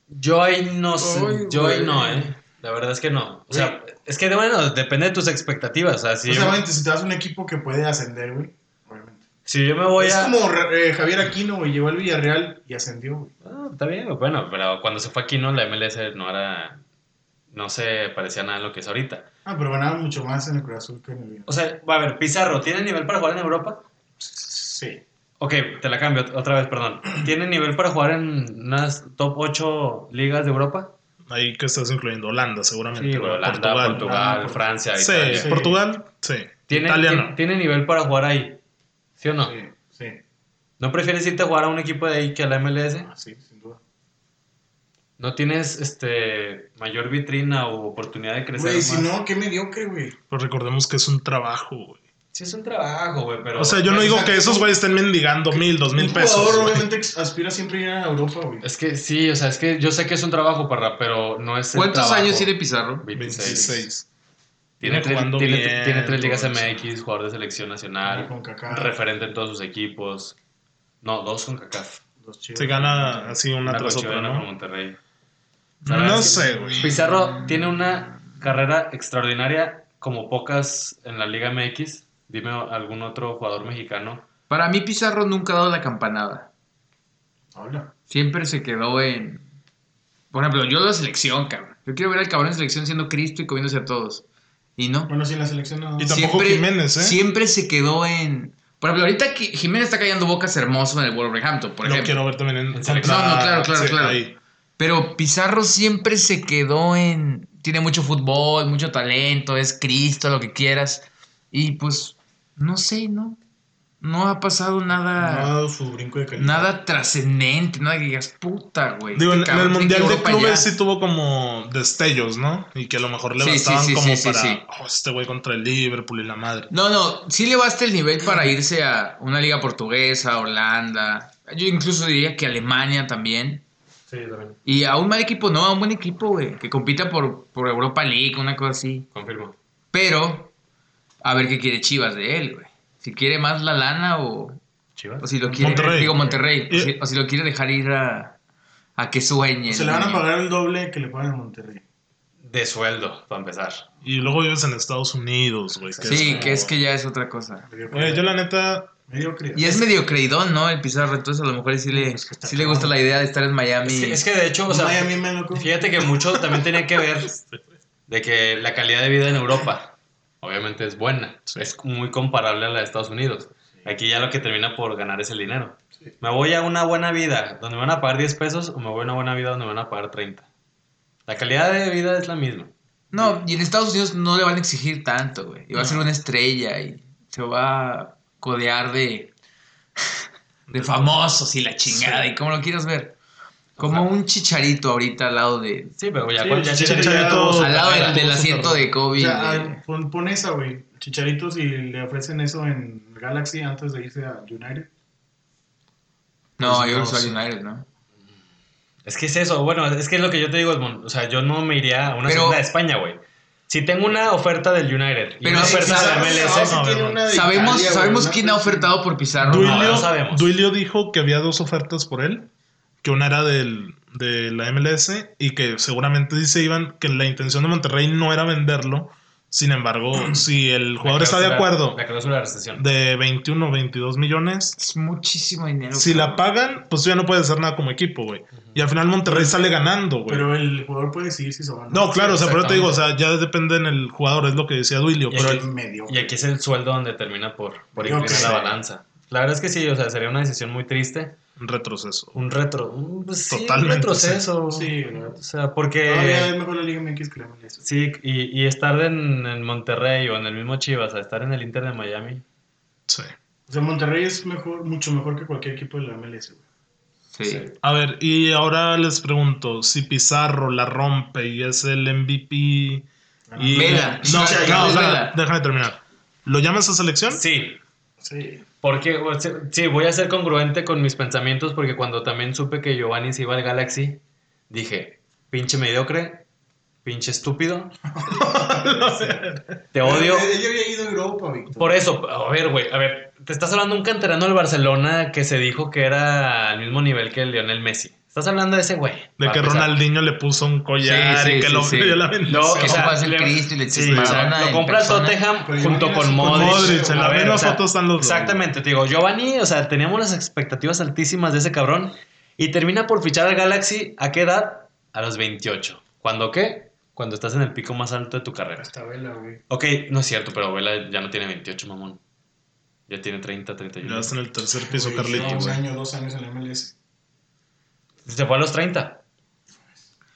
Yo ahí no sé. Yo ahí no, eh. La verdad es que no. O sea, es que bueno, depende de tus expectativas. O sea, si, o sea, yo, obviamente, si te das un equipo que puede ascender, güey. Obviamente. si yo me voy es a. como eh, Javier Aquino, güey. Llegó al Villarreal y ascendió, güey. Ah, está bien, bueno, pero cuando se fue aquí, ¿no? La MLS no era. No se parecía nada a lo que es ahorita. Ah, pero ganaba mucho más en el Cruz Azul que en el Villarreal. O sea, a ver, Pizarro, ¿tiene nivel para jugar en Europa? Sí. Ok, te la cambio ot- otra vez, perdón. ¿Tiene nivel para jugar en unas top 8 ligas de Europa? Ahí que estás incluyendo Holanda, seguramente. Sí. Holanda, Portugal, Ah, Francia, Sí, Italia. Sí. Portugal, sí. ¿Tiene, Italia tiene, no. tiene nivel para jugar ahí? ¿Sí o no? Sí, sí. ¿No prefieres irte a jugar a un equipo de ahí que a la MLS? Ah, sí, sin duda. ¿No tienes este mayor vitrina o oportunidad de crecer Güey, si no, qué mediocre, güey. Pues recordemos que es un trabajo, güey. Sí, es un trabajo, güey, pero... O sea, yo no digo que esos güeyes estén mendigando mil, dos mil Un pesos. jugador güey. obviamente aspira siempre a ir a Europa, güey. Es que sí, o sea, es que yo sé que es un trabajo, parra, pero no es el ¿Cuántos trabajo. años tiene Pizarro? 26. 26. Tiene, tres, tiene, bien, tiene tres ligas. MX, jugador de selección nacional, Con Kaká. referente en todos sus equipos. No, dos con CACAF. Dos chivas. Se gana así una, Una tras con otra, con ¿no? Monterrey. No sé, güey. Pizarro tiene una carrera extraordinaria como pocas en la Liga MX. Dime algún otro jugador mexicano. Para mí Pizarro nunca ha dado la campanada. Habla. Siempre se quedó en... Por ejemplo, yo la selección, cabrón. Yo quiero ver al cabrón en selección siendo Cristo y comiéndose a todos. Y no. Bueno, sí, en la selección no. Y tampoco Jiménez, ¿eh? Siempre se quedó en... Por ejemplo, ahorita Jiménez está callando bocas hermoso en el Wolverhampton, por Lo ejemplo. quiero ver también en, En selección. contra- No, no, claro, claro, sí, claro. ahí. Pero Pizarro siempre se quedó en. Tiene mucho fútbol, mucho talento, es Cristo, lo que quieras. Y pues, no sé, ¿no? No ha pasado No ha nada. dado su brinco de calidad. Nada trascendente, nada que digas, puta, güey. Digo, en, este en el Mundial de ir para allá". Clubes sí tuvo como destellos, ¿no? Y que a lo mejor le Sí, bastaban sí, como sí, para sí. "Oh, este güey contra el Liverpool y la madre. No, no, sí le basta el nivel para irse a una liga portuguesa, Holanda. Yo incluso diría que Alemania también. Sí, también. Y a un mal equipo, no, a un buen equipo, güey. Que compita por, por Europa League, una cosa así. Confirmo. Pero, a ver qué quiere Chivas de él, güey. Si quiere más la lana o, Chivas. o si lo quiere. Monterrey. Digo, Monterrey. O Y- si, o si lo quiere dejar ir a, a que sueñe. Se le van a pagar el doble que le pagan en Monterrey. De sueldo, para empezar. Y luego vives en Estados Unidos, güey. que Sí, como- que es que ya es otra cosa. Yo la neta, Mediocre. Y es medio creidón, ¿no? El Pizarro. Entonces, a lo mejor sí le, Pues sí le gusta la idea de estar en Miami. Es que, es que de hecho, o sea, Miami fíjate que mucho también tenía que ver de que la calidad de vida en Europa, obviamente es buena. Es muy comparable a la de Estados Unidos. Aquí ya lo que termina por ganar es el dinero. Me voy a una buena vida donde me van a pagar 10 pesos o me voy a una buena vida donde me van a pagar 30. La calidad de vida es la misma. No, y en Estados Unidos no le van a exigir tanto, güey. Y va a ser una estrella y se va a codear de, de famosos y la chingada y como lo quieras ver. Como un chicharito ahorita al lado de... Sí, pero ya, Sí, Chicharito ya Al lado del, asiento de O Kobe. sea, ah, pon, pon esa, güey. Chicharitos y le ofrecen eso en Galaxy antes de irse a United. no, pues yo no creo que soy United, ¿no? Es que es eso, bueno, es que es lo que yo te digo, Edmond. O sea, yo no me iría a una Pero- segunda de España, güey. Si tengo una oferta del United y Pero una sí, oferta de. MLS, no, de Sabemos, Italia, sabemos quién ha ofertado por Pizarro. no, Duilio, no sabemos. Duilio dijo que había dos ofertas por él, que una era del, de la MLS y que seguramente dice Iván que la intención de Monterrey no era venderlo. Sin embargo, si el jugador está de acuerdo La cláusula de recesión. de 21 o 22 millones, Es muchísimo dinero. si la pagan, pues ya no puede hacer nada como equipo, güey. Y al final Monterrey sale ganando, güey. Pero el jugador puede decidir si se va No, claro, o sea, pero te digo, o sea, ya depende en el jugador, es lo que decía Duilio. Y Pero aquí- el- medio. Y aquí es el sueldo donde termina por, por inclinar la balanza. La verdad es que sí, o sea, sería una decisión muy triste. Un retroceso. Un retro. un- pues sí, un Totalmente, retroceso. Sí. O sea, porque. Todavía es mejor la Liga MX que la MLS. Sí, y, y estar en, en Monterrey o en el mismo Chivas, a estar en el Inter de Miami. Sí. O sea, Monterrey es mejor, mucho mejor que cualquier equipo de la MLS, güey. Sí. A ver, y ahora les pregunto, si Pizarro la rompe y es el MVP y... Vela. No, no, o sea, Vela. déjame terminar. ¿Lo llamas a selección? Sí, Sí. Porque o sea, sí, voy a ser congruente con mis pensamientos porque cuando también supe que Giovanni se iba al Galaxy, dije, pinche mediocre, pinche estúpido, te odio. Ella había ido a Europa, Víctor. Por eso, a ver, güey, a ver, te estás hablando un canterano del Barcelona que se dijo que era al mismo nivel que Lionel Messi. Estás hablando de ese güey. De que. Ronaldinho le puso un collar Sí, sí, y que sí, lo sí. dio la bendición. No, Que o sea, el Cristo y le Sí, o sea, lo compra. Tottenham junto con Modric. Modric, en la ver, misma o sea, foto están los dos. Exactamente, te digo, Giovanni, o sea, teníamos las expectativas altísimas de ese cabrón y termina por fichar al Galaxy ¿a qué edad? A los 28. ¿Cuándo qué? Cuando estás en el pico más alto de tu carrera. Hasta Vela, güey. Ok, no es cierto, pero Vela ya no tiene 28, mamón. Ya tiene 30, Ya 31. está en el tercer piso, Güey, Carlitos. Un año, dos años en la MLS. Se fue a los 30.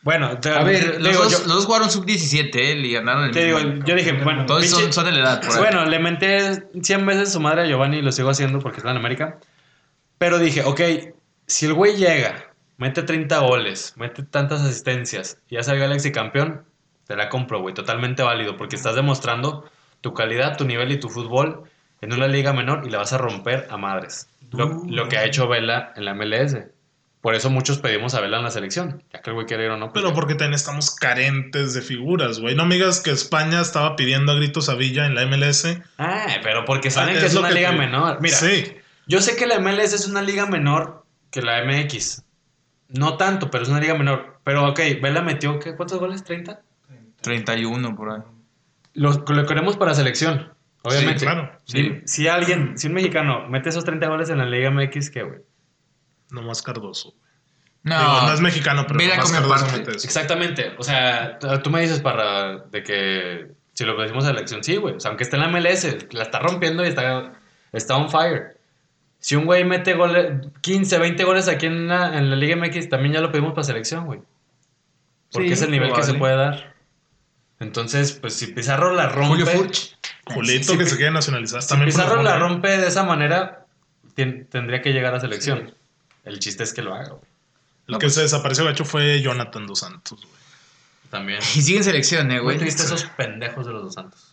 Bueno, te, A ver, los, digo, dos, yo, los dos jugaron sub-17, ¿eh? Y ganaron el te digo, mismo. yo dije, bueno, pinche- son, son de la edad, por ahí. Bueno, le menté 100 veces su madre a Giovanni y lo sigo haciendo porque está en América. Pero dije, ok, si el güey llega, mete 30 goles, mete tantas asistencias y hace al Galaxy campeón, te la compro, güey. Totalmente válido porque estás demostrando tu calidad, tu nivel y tu fútbol en una liga menor y la vas a romper a madres. Lo, lo que ha hecho Vela en la MLS. Por eso muchos pedimos a Vela en la selección, ya que el güey quiere ir o no. pues Pero porque también estamos carentes de figuras, güey. No me digas que España estaba pidiendo a gritos a Villa en la MLS. Ah, pero porque saben Ah, que es una que liga te- menor. Mira, Sí. Yo sé que la MLS es una liga menor que la MX. No tanto, pero es una liga menor. Pero ok, Vela metió, ¿qué? ¿cuántos goles? ¿30? 31 por ahí. Lo, lo queremos para selección, obviamente. Sí, claro. Si, si alguien, si un mexicano mete esos 30 goles en la liga MX, ¿qué, güey? Nomás Cardoso. No, Digo, no es mexicano, pero Vela nomás Cardoso mete eso. Exactamente. O sea, tú me dices para de que si lo pedimos a la selección, sí, güey. O sea, aunque esté en la MLS, la está rompiendo y está está on fire. Si un güey mete goles, 15, 20 goles aquí en la, en la Liga MX, también ya lo pedimos para selección, güey. Porque Sí, es el nivel que se puede dar. Entonces, pues si Pizarro la rompe. Julio Furch. Julito si que se quiere nacionalizar. Si También Pizarro la rompe de esa manera, tien- tendría que llegar a selección. El chiste es que lo haga, güey. El que se desapareció gacho fue Jonathan Dos Santos, güey. También. Y sigue en selección, eh, Muy güey. triste esos pendejos de los dos santos.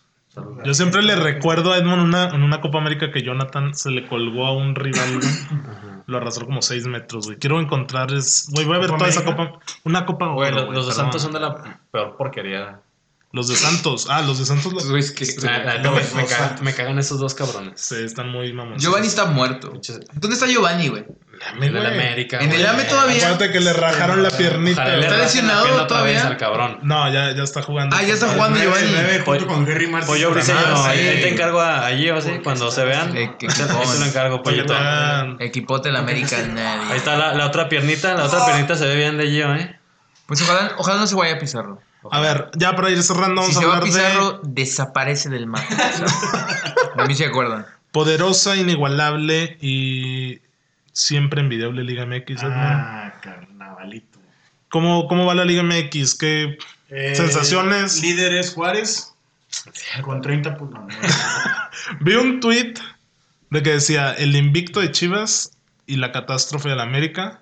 Yo siempre le recuerdo a Edmond una, en una Copa América que Jonathan se le colgó a un rival. Lo arrastró como 6 metros, güey. Quiero encontrar, es, güey, voy a ver ¿Copa toda esa? Copa. Una Copa Güey, Oro, los, güey, los dos perdón. santos son de la peor porquería. Los de Santos. Ah, los de Santos. Estos Los... güeyes que- Los me, dos me cagan, santos. me cagan esos dos cabrones. Sí, están muy mamones. Giovanni está muerto. ¿Dónde está Giovanni, güey? Dame, En el. América. En el. AME todavía. Acuérdate que le rajaron la piernita. Ojalá le güey. ¿Está rajen la lesionado pierna otra todavía? vez al cabrón. No, ya, ya está jugando. Ah, ya está jugando Giovanni. Pollo- con Henry Martin. Pollo Briseño, Ah, ahí, sí. ahí te encargo a- allí, o sí, cuando se vean. Eh, que- ahí te, ahí te lo encargo, pollito. Equipote el América. nadie. Ahí está la, la otra piernita, la otra piernita se ve bien de Gio, ¿eh? Pues ojalá, ojalá no se vaya a Pizarro. A ver, ya para ir cerrando, vamos Si a se va a hablar de Pizarro, desaparece del mapa. A mí se acuerdan. poderosa, inigualable y siempre envidiable Liga MX. Ah, carnavalito. ¿Cómo, ¿Cómo va la Liga MX? ¿Qué Eh, sensaciones? Líder es Juárez. Con 30 puntos. Vi un tweet de que decía el invicto de Chivas y la catástrofe de la América.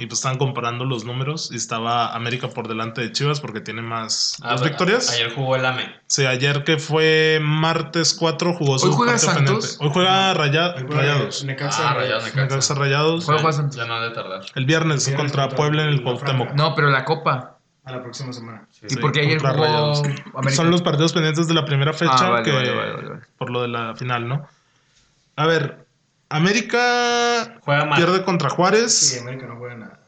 Y pues estaban comparando los números y estaba América por delante de Chivas porque tiene más Ah, dos victorias. Ayer jugó el AME. Sí, ayer que fue martes 4 jugó su ¿Hoy juega partido Santos? pendiente. Hoy juega Raya- no. Rayados. Necaxa, Ah, Rayados. Necaxa Rayados. ¿Cuál juega Santos? Ya no ha de tardar. El viernes, El viernes contra contra Puebla en el Cuauhtémoc. No, pero la Copa. A la próxima semana. Sí, ¿Y sí. por qué ayer jugó Rayados. América? Son los partidos pendientes de la primera fecha Ah, vale, que vale, vale, vale, vale. por lo de la final, ¿no? A ver, América Juega mal. pierde contra Sí, Juárez, América no juega nada.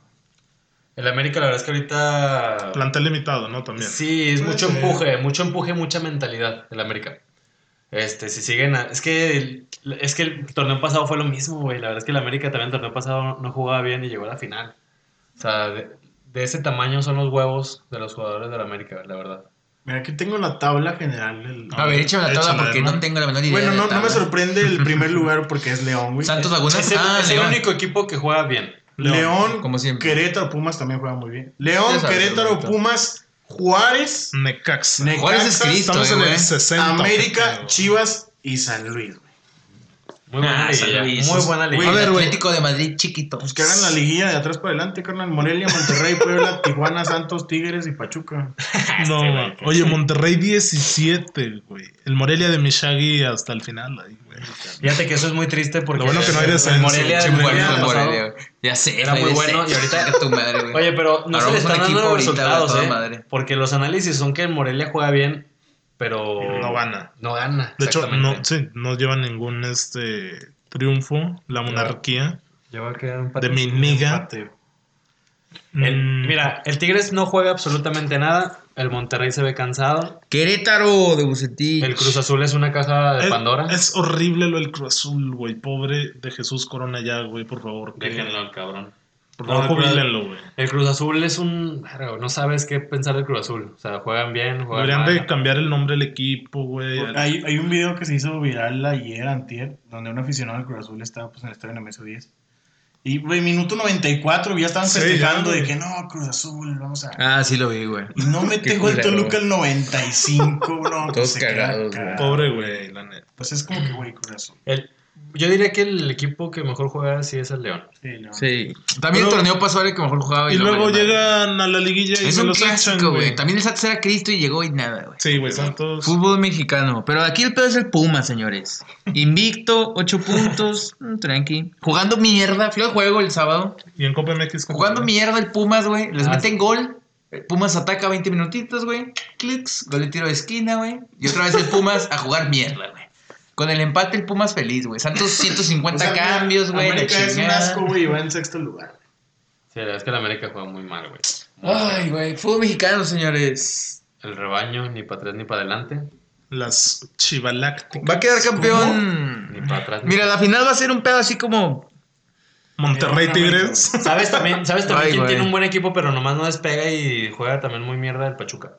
El América, la verdad es que ahorita. plantel limitado, ¿no? También. Sí, es mucho empuje, mucho empuje, mucha mentalidad el América. Este, si siguen. a- es que el, es que el torneo pasado fue lo mismo, güey. La verdad es que el América también el torneo pasado no, no jugaba bien y llegó a la final. O sea, de, de ese tamaño son los huevos de los jugadores del América, la verdad. Mira, aquí tengo la tabla general. A ver, échame la tabla porque no tengo la menor idea. Bueno, no, me sorprende el primer lugar porque es León, güey. Santos Laguna. Es el, ah, es el León. único equipo que juega bien. León. León, como siempre. Querétaro, Pumas también juega muy bien. León, Querétaro. Pumas, Juárez, Necaxa. Necaxa, Juárez es Cristo, Estamos eh, en el 60. América. Chivas y San Luis. Muy buena Ah, liguilla. Luis. Muy buena liguilla. A ver, el güey. Atlético de Madrid chiquito. Pues que hagan la liguilla de atrás para adelante, carnal. Morelia, Monterrey, Puebla, Tijuana, Santos, Tigres y Pachuca. No. Oye, Monterrey 17, güey. El Morelia de Mishagi hasta el final, ahí, güey. Fíjate que eso es muy triste porque Lo bueno que no hay el-. Morelia pasado- Morelia. Ya sé. Era muy ya bueno sé. y ahorita- tu madre, güey. Oye, pero no se le están dando resultados, ¿eh? madre. Porque los análisis son que el Morelia juega bien, pero... No gana. No gana, De hecho, no, sí, no lleva ningún este triunfo, la monarquía Lleva que empate. de mi niga. Empate. El- Mm, mira, el Tigres no juega absolutamente nada. El Monterrey se ve cansado. Querétaro de Bucetich. El Cruz Azul es una caja de es, Pandora. es horrible lo del Cruz Azul, güey. Pobre de Jesús Corona ya, güey, por favor. Déjenlo al cabrón. Por No, favor, el Cruz- jubílenlo, güey. El Cruz Azul es un... No sabes qué pensar del Cruz Azul. O sea, juegan bien, juegan Deberían mal. de cambiar el nombre del equipo, güey. Hay, hay un video que se hizo viral ayer, antier, donde un aficionado del Cruz Azul estaba pues, en el estadio Nemesio 10. Y, güey, minuto 94, ya estaban Sí, festejando ya, de güey. que no, Cruz Azul, vamos a... Ah, sí lo vi, güey. Y no mete gol. Toluca el 95, bro. que Todos cagados, cagado. Pobre, güey, la neta. Pues es como que, güey, Cruz Azul. El- yo diría que el equipo que mejor juega sí es el León. Sí, no. Sí. También el torneo pasó era el que mejor jugaba. Y luego valió madre. llegan a la liguilla y Es se un los clásico, echan, güey. También el Santos era Cristo y llegó y nada, güey. Sí, güey, Santos. Fútbol mexicano. Pero aquí el pedo es el Puma, señores. Invicto, 8 puntos. mm, Tranqui. Jugando mierda. Fui al juego el sábado. Y en Copa MX. ¿cómo Jugando mierda el Pumas, güey. Les Ah, meten gol. Pumas ataca 20 minutitos, güey. Clics. Gol de tiro de esquina, güey. Y otra vez el Pumas a jugar mierda, güey. Con el empate el Pumas feliz, güey. Santos 150 O sea, cambios, güey. la América es un asco, güey, y va en sexto lugar. Sí, la verdad es que el América juega muy mal, güey. Muy Ay, güey. Fútbol mexicano, señores. El rebaño, ni para atrás ni para adelante. Las Chivalácticas. Va a quedar campeón. Ni para atrás. ni Mira, la final va a ser un pedo así como. Monterrey Mira, Tigres. ¿Sabes también, ¿sabes también Ay, quién güey. tiene un buen equipo, pero nomás no despega y juega también muy mierda el Pachuca?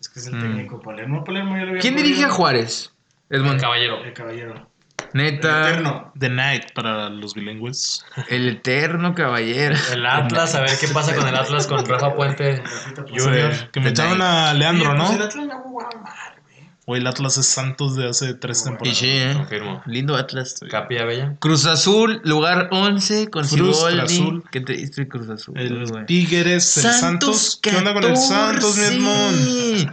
Es que es el Mm. técnico Palermo. Palermo ya lo había ¿Quién dirige a Juárez? El Edmond. caballero. El caballero. Neta. Eterno. The Night para los bilingües. El eterno caballero. El Atlas, a ver qué pasa con el Atlas con Rafa Puente Junior. Que me echaron a Leandro, pues el Atlas no mal, güey. El Atlas es Santos de hace tres Y temporadas. sí, ¿eh? Confirmo. Lindo Atlas. Capilla Bella. Cruz Azul, lugar 11 con Cruz. Azul. Qué triste Cruz Azul, El. Tigres, el Santos. ¿Qué onda con el Santos, mi 14.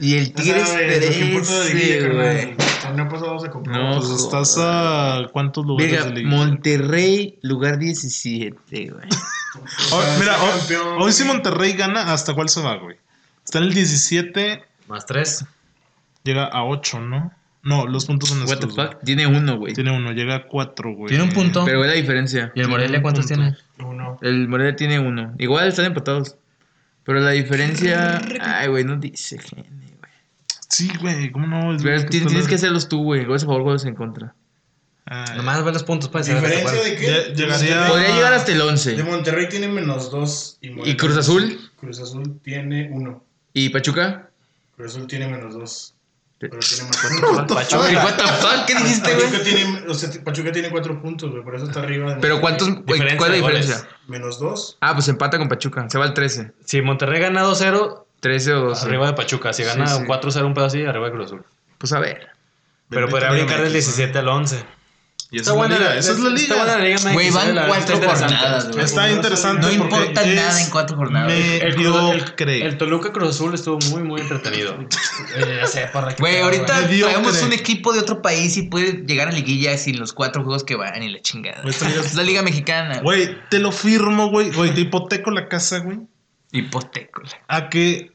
Y el Tigres 13, carnal. güey. El torneo pasado se compró. No. Pues estás a cuántos lugares Venga, de liga. Monterrey, lugar 17, güey. Oh, mira, hoy- campeón, hoy si güey. Monterrey gana, ¿hasta cuál se va, güey? Está en el 17, Más tres. llega a 8, ¿no? No, los puntos son What the estos. güey. fuck? Tiene uno, güey. Tiene uno, llega a 4, güey. Tiene un punto. Pero ve la diferencia. ¿Y el Morelia cuántos punto. tiene? Uno. El Morelia tiene uno. Igual están empatados. Pero la diferencia. Ay, güey, no dice gene, güey. Sí, güey, ¿cómo no? Es Pero que tienes, tienes que hacerlos tú, güey. Goles a favor, goles en contra. Ay. Nomás ver los puntos para saber. ¿Diferencia de qué? Llegaría, Podría llegar hasta el 11. De Monterrey tiene menos 2. ¿Y, ¿Y Cruz Azul? Cruz Azul tiene 1. ¿Y Pachuca? Cruz Azul tiene menos 2. Pero tiene más puntos. Pachuca. Ay, what the fuck? ¿Qué dijiste, Pachuca güey? tiene, o sea, Pachuca tiene cuatro puntos, güey. Por eso está arriba. de Pero. ¿cuántos? Diferencia ¿Cuál es la goles. diferencia? Menos dos. Ah, pues empata con Pachuca. Se va al 13. Si Monterrey gana 2-0, 13 o 12. arriba de Pachuca. Si gana Sí, sí. 4-0 un pedo así, arriba de Cruz Azul. Pues a ver. Pero podría brincar del MX, 17 al 11. Y esa es la liga, esa es la Está liga. buena la Liga Güey, van la cuatro está jornadas, güey. Está interesante. No importa nada en cuatro jornadas. Medio el, Toluca Cruz Azul estuvo muy, muy entretenido. Eh, Güey, ahorita traemos un equipo de otro país y puede llegar a liguilla sin los cuatro juegos que van y la chingada. Es- Es la liga mexicana. Güey, te lo firmo, güey. Güey, te hipoteco la casa, güey. Hipoteco. A que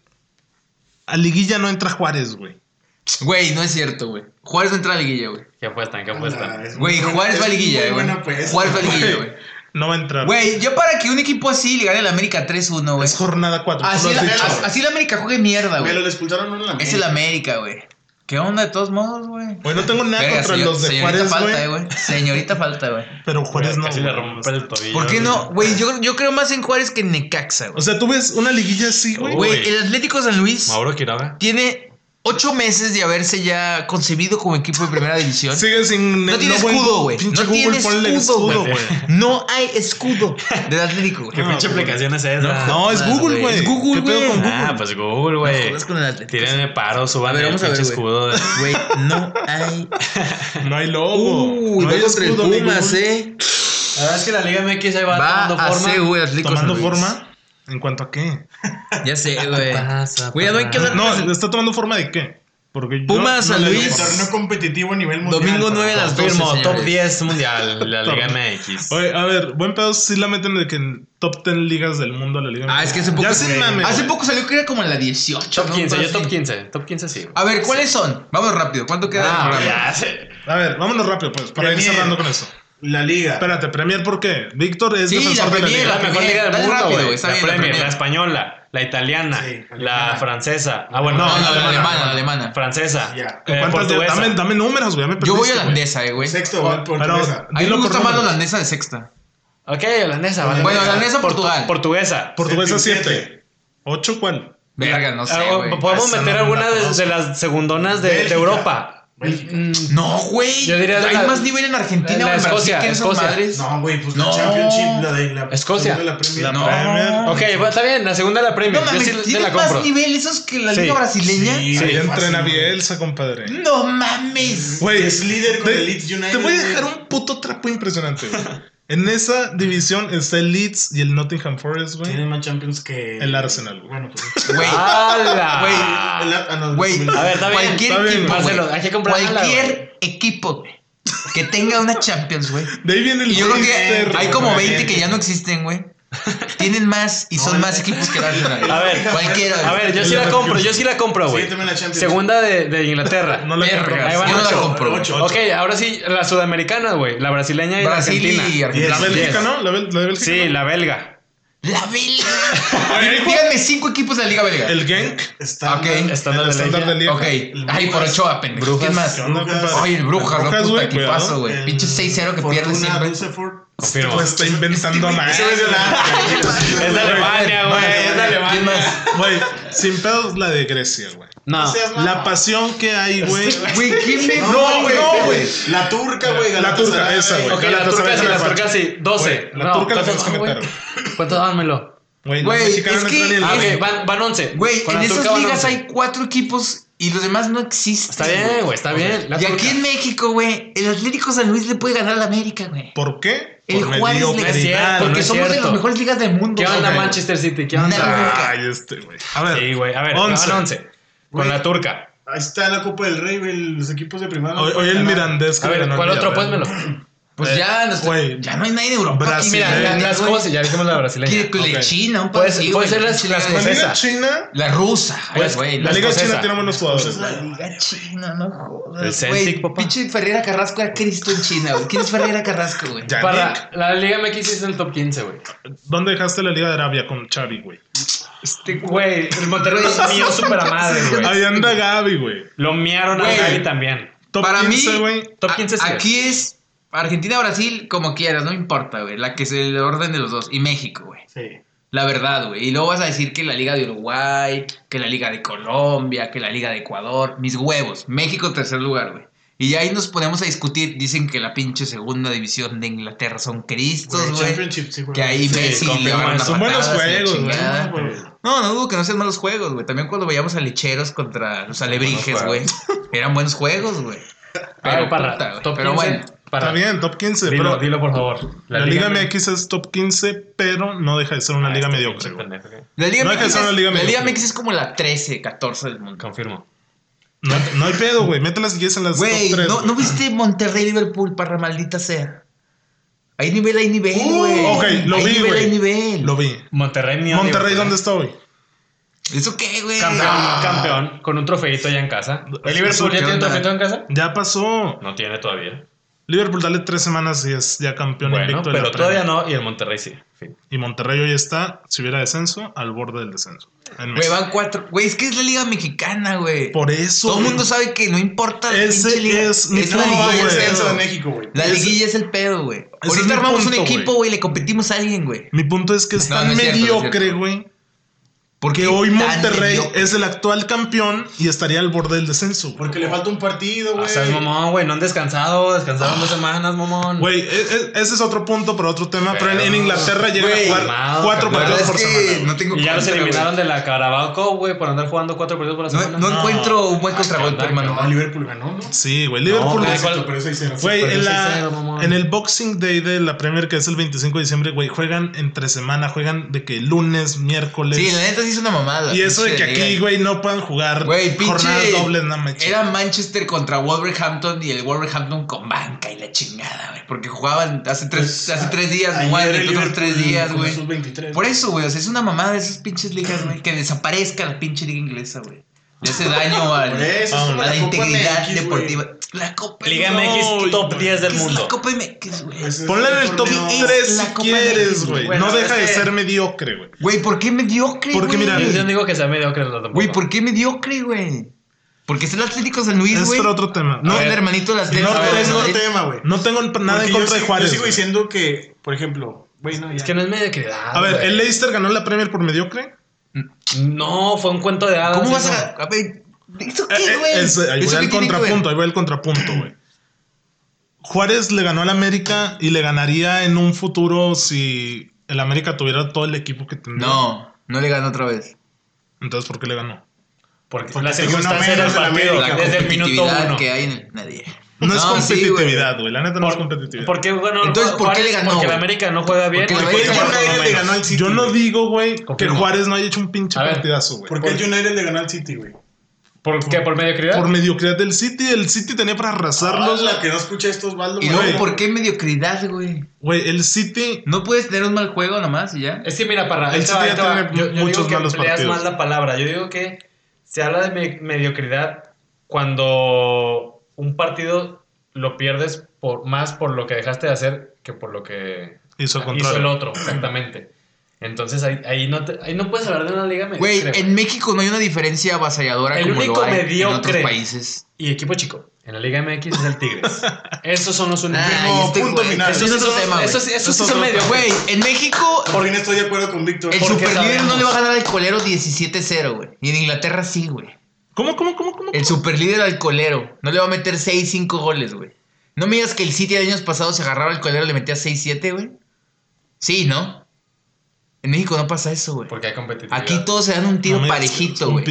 a liguilla no entra Juárez, güey. Güey, no es cierto, güey. Juárez no entra a la liguilla, güey. ¿Qué apuestan? ¿Qué Anda, apuestan? es Güey, Juárez va a liguilla, güey. Juárez va a liguilla, Güey. No va a entrar. Güey, yo para que un equipo así le gane al América 3-1, güey. Es jornada 4. Así, la, as- así el América juegue mierda, Güey, lo güey. expulsaron uno en la Es el América, güey. ¿Qué onda de todos modos, güey? Güey, no tengo nada Verga, contra señor- los de señorita Juárez, falta, eh, güey. güey. Señorita falta, güey. Pero Juárez no. Casi le rompe el tobillo. ¿Por qué no? Güey, yo, yo creo más en Juárez que en Necaxa, O güey. sea, tú ves una liguilla así, güey. Güey, el Atlético San Luis Mauro tiene ocho meses de haberse ya concebido como equipo de primera división. Sigue sin. No tiene escudo, güey. Pinche No Google, tiene ponle escudo, güey. No hay escudo del Atlético, ¿Qué güey. No, pinche aplicación es esa? No, es Google, güey. Es Google, ¿Qué güey. Ah, pues Google, No güey. jodas con el Atlético. Paro, suban A ver, el pinche escudo. Güey, no hay. No hay logo. Uy, no hay escudo, Pumas, eh. La verdad es que la Liga MX ahí va, Va tomando a Atlético forma. ¿En cuanto a qué? Ya sé, güey. pasa, Güey, no hay que hablar. No, ¿está tomando forma de qué? Porque yo Pumas, no San doy Luis. Torneo competitivo a nivel mundial. Domingo papá. 9 a las 12, Confirmo, top señores. 10 mundial, la Liga MX. Oye, a ver, buen pedo sí la meten de que en top 10 ligas del mundo la liga. Ah, es que hace poco. Ya sin mame. Hace poco salió que era como en la 18. Top ¿no? 15, yo top así. 15. Top 15 sí. A ver, ¿cuáles son? Vamos rápido. ¿Cuánto queda Ah, el ya sé. A ver, vámonos rápido, pues, para ir Premier. cerrando con eso. La liga. Espérate, Premier, ¿por qué? Víctor es Sí, defensor la de la Premier, liga. La mejor Premier, liga del mundo, rápido, güey. La la Premier, Premier. la española, la italiana, Sí, la francesa. Ah, bueno, No, No, no, la alemana. alemana, la alemana. francesa. Ya. eh, ¿Cuántas de- portuguesa. dame, dame números, güey. Yo voy perdiste, holandesa, eh, güey. Sexto, güey, portuguesa. A mí me gusta más la holandesa de sexta. Ok, holandesa. vale. Bueno, holandesa, Portu- Portugal. Portuguesa. Portuguesa Séptimo, 7. ¿8 cuál? Verga, no sé, Ah, güey. Podemos meter alguna de, las segundonas de. Europa. Bélgica. Mm, No, güey. Yo diría de Hay la- más nivel en Argentina la o en Brasil Escocia, que en Escocia. madres. No, güey, pues No. la Championship, la de la Escocia. de la Premier. La No. Premier. Ok, bueno, está bien, la segunda de la Premier. No mames, sí ¿tiene la más compro. nivel esos que la Sí. liga brasileña? Sí, Ahí güey, entrena. Bielsa, compadre. No mames. Güey, Es líder con te- el Leeds United, Te voy a dejar un puto trapo impresionante, güey. En esa división está el Leeds y el Nottingham Forest, güey. Tiene más Champions que. El Arsenal, güey. Bueno, pues. Güey, ¡Hala! El- ah, no, güey, el- A ver, está bien, cualquier está equipo, Marcelo, hay que comprarla, cualquier equipo güey, que tenga una Champions, güey. De ahí viene el Y yo creo que hay como güey. 20 que ya no existen, güey. Tienen más y son No, más equipos que el Arsenal. A ver, cualquiera. A ver, yo sí la compro, yo sí la compro, güey. Sí, la. Segunda de, de Inglaterra. No la van yo no la compro. güey. Ocho. Ok, ahora sí, la sudamericana, güey. La brasileña y Brasil la argentina. y La Argentina. Bélgica, Yes. ¿no? La, Bel- la de Bélgica. Sí, ¿no? la belga. La belga. Díganme cinco equipos de la Liga Belga. El Genk. Está. Ok. Estándar El de estándar de. Lieja. Ok. Ay, por Ochoa, pendejo. Brujas. ¿Quién más? Ay, el Brujas, ¿no? Puta güey, equipazo, güey. Pinche 6-0 que pierde siempre. Pues está inventando nada. Es de Alemania, güey. Es de ¿Quién Alemania. Güey, sin pedos la de Grecia, güey. No. La pasión que hay, güey. Güey, ¿quién me No, güey, no, güey. La turca, güey. La turca, esa, güey. Ok, la turca sí, la turca sí. 12. Güey, la turca la tienes que no, güey. meter. ¿Cuánto dámelo? Güey, es que- Ah, van, van 11. Güey, en esas ligas 11. hay cuatro equipos y los demás no existen. Está bien, güey, está bien. La Y turca. aquí en México, güey, el Atlético San Luis le puede ganar al América, güey. ¿Por qué? El Por Juárez le- cierto, Porque somos de las mejores ligas del mundo. ¿Qué onda güey. Manchester City? ¿Qué onda? Ay, este, güey. A ver. Sí, güey. A ver, 11. van 11. Con la turca. Ahí está la Copa del Rey, güey. Los equipos de primera. no Hoy, hoy pueden el. Mirandés A ver, ¿cuál otro? Pónmelo. Pues Eh, ya, no, güey. ya no hay nadie en Europa. Brasil, aquí, Mira, Eh, la- las cosas, ya dijimos la brasileña. Que le Ok. China, un Puede- partido, puede güey. ser las- las La cosas. Liga. China. La rusa. Pues, güey. La la- Liga. China tiene buenos jugadores. La. Liga China, no jodas. El Celtic, güey. papá. Pinche Ferreira Carrasco era Cristo en China, güey. ¿Quién es Ferreira Carrasco, güey? Para la Liga MX es el top 15, güey. ¿Dónde dejaste la Liga de Arabia con Xavi, güey? Este, Güey, el Monterrey es mío súper a madre, güey. Ahí anda Gaby, güey. Lo miaron a. Gaby también. Top Para 15, mí, güey. Top a- 15 sí es. Aquí es Argentina-Brasil, como quieras, no me importa, güey. La que es el orden de los dos. Y México, güey. Sí. La verdad, güey. Y luego vas a decir que la Liga de Uruguay, que la Liga de Colombia, que la Liga de Ecuador. Mis huevos. México, tercer lugar, güey. Y ahí nos ponemos a discutir. Dicen que la pinche segunda división de Inglaterra son cristos, Güey, sí, güey. Que ahí Sí, Messi le una son buenos juegos, güey. No, no dudo que no sean malos juegos, güey. También cuando veíamos a lecheros contra los alebrijes, güey. Eran buenos juegos, güey. A ver, para, puta, top Pero 15. bueno. Para, Está bien, top 15. Dilo, pero dilo, por favor. la, Liga MX es top 15, pero no deja de ser una Ah, liga mediocre. La Liga, No que MX, hacer una es, liga la Liga mediocre. MX es como la 13, 14 del mundo. Confirmo. No, no hay pedo, güey. Mételas si quieres en las Güey, top 3. ¿no, ¿no viste Monterrey-Liverpool, parra maldita sea? Hay nivel, hay nivel, Uh, güey. ok, lo hay vi, nivel, güey. Hay nivel. Lo vi. Monterrey mío. Monterrey, ¿dónde está hoy? ¿Eso qué, güey? Campeón, Ah. campeón, con un trofeito ya en casa. ¿El Liverpool ¿qué ya tiene un trofeito en casa? Ya pasó. No tiene todavía. Liverpool, dale tres semanas y es ya campeón Bueno, invicto de pero la Premier. todavía no, y el Monterrey sí. Fin. Y Monterrey hoy está, si hubiera descenso, al borde del descenso. En Güey, van cuatro. Güey, es que es la Liga Mexicana, güey. Por eso. Todo el mundo sabe que no importa la Ese liga. es mi la punto, liguilla el descenso de México, güey. La liguilla es el pedo, güey. Es Ahorita armamos punto, un equipo, güey. le competimos a alguien, güey. Mi punto es que es No, tan no es cierto, no es mediocre, güey. ¿Por Que qué hoy Monterrey es el actual campeón y estaría al borde del descenso. güey. Porque le falta un partido, O güey. sea, es mamón, güey. No han descansado. Descansaron dos semanas, mamón. Güey, e- e- ese es otro punto para otro tema, pero en, Inglaterra llega güey, a jugar calmado, cuatro partidos por semana. güey. no tengo Y ya los eliminaron de la Carabao Cup, güey, por andar jugando cuatro partidos por la semana. No, no, No. encuentro un buen contragolpe, Ah, hermano. No, Liverpool ganó, ¿no? Sí, güey. Liverpool. No, Ah, güey, cierto, ¿cuál? pero es 6-0. Güey, Pero en, es la- 6-0, mamón. en el Boxing Day de la Premier, que es el 25 de diciembre, güey, juegan entre semana, juegan de que lunes, miércoles. Sí, la neta sí es una mamada. y eso de que aquí, güey, no puedan jugar Güey, pinche. jornadas dobles, no me Era Manchester contra Wolverhampton y el Wolverhampton con banca y la chingada, güey. Porque jugaban hace tres, Pues, hace tres días, güey, otros tres días, güey. esos 23. Por eso, güey, o sea, es una mamada de esas pinches ligas, güey. Que desaparezca la pinche liga inglesa, güey. Le hace daño al- Por eso, es a la, integridad MX, deportiva. La Copa Liga no, MX top 10 del ¿qué es mundo. la Copa MX, güey? Pues es Ponla en el top torneo- Es 3 la si quieres, güey. Bueno, no deja es de ser mediocre, güey. Güey, ¿por qué mediocre, Porque mira, Yo yo digo que sea mediocre. Güey, ¿por qué mediocre, güey? Porque es el Atlético San Luis, Es güey. para otro tema. No, No, el hermanito de las No, Es no, otro tema, güey. no tengo nada Porque en yo contra de Juárez. Yo sigo diciendo que, por ejemplo, güey, no, ya. Es que no es mediocridad. A ver. ¿el Leicester ganó la Premier por mediocre? No, fue un cuento de hadas. ¿Cómo vas eso. a.? A ver, ¿eso Eh, qué, eh, güey? es- ahí voy ¿Eso al qué tiene que ver? contrapunto, ahí voy al contrapunto, güey. Juárez le ganó al América y le ganaría en un futuro si el América tuviera todo el equipo que tendría. No, no le ganó otra vez. Entonces, ¿por qué le ganó? Porque, Porque la tenía una circunstancia era el menos en partido. América. La Desde el minuto competitividad uno. que hay en el. Nadie. No, es sí, competitividad, güey. La neta no es competitividad. ¿Por qué, bueno, Entonces, ¿por qué Juárez? le ganó, Porque el? América no juega bien. Porque el ¿Por qué América le ganó al City? Yo no digo, güey, que. Juárez no haya hecho un pinche A ver, partidazo, güey. ¿Por qué el United le ganó al City, güey? ¿Por qué? ¿Por mediocridad? Por mediocridad del City, el City tenía para arrasarlos. la que no escucha esto Osvaldo. Y güey. luego, ¿por qué mediocridad, güey? Güey, el City. No puedes tener un mal juego nomás y ya. Es que mira, para El va, City ya tiene Yo, yo muchos digo que malos partidos. mal la palabra. Yo digo que se habla de me- mediocridad cuando un partido lo pierdes por más por lo que dejaste de hacer que por lo que Hizo el hizo el otro, exactamente. Entonces ahí, ahí, no te- ahí no puedes hablar de una liga Güey, mediocre. en México no hay una diferencia avasalladora El como único lo hay en mediocre. otros países. Y equipo chico. En la Liga MX es el Tigres. Esos son los únicos. Ah, No, este punto güey, final. Eso Esos es otro son- tema, güey. esos sí- esos sí Es son otro- medio. Güey, en México Por fin estoy de acuerdo con Víctor. el superlíder no le va a ganar al colero 17-0, güey. Y en Inglaterra sí, güey. ¿Cómo, cómo, cómo, cómo? El superlíder alcoholero. No le va a meter 6, 5 goles, güey. No me digas que el City de años pasados se agarraba al colero y le metía 6, 7, güey. Sí, ¿no? En México no pasa eso, güey. Porque hay competitividad. Aquí todos se dan un tiro No parejito, güey.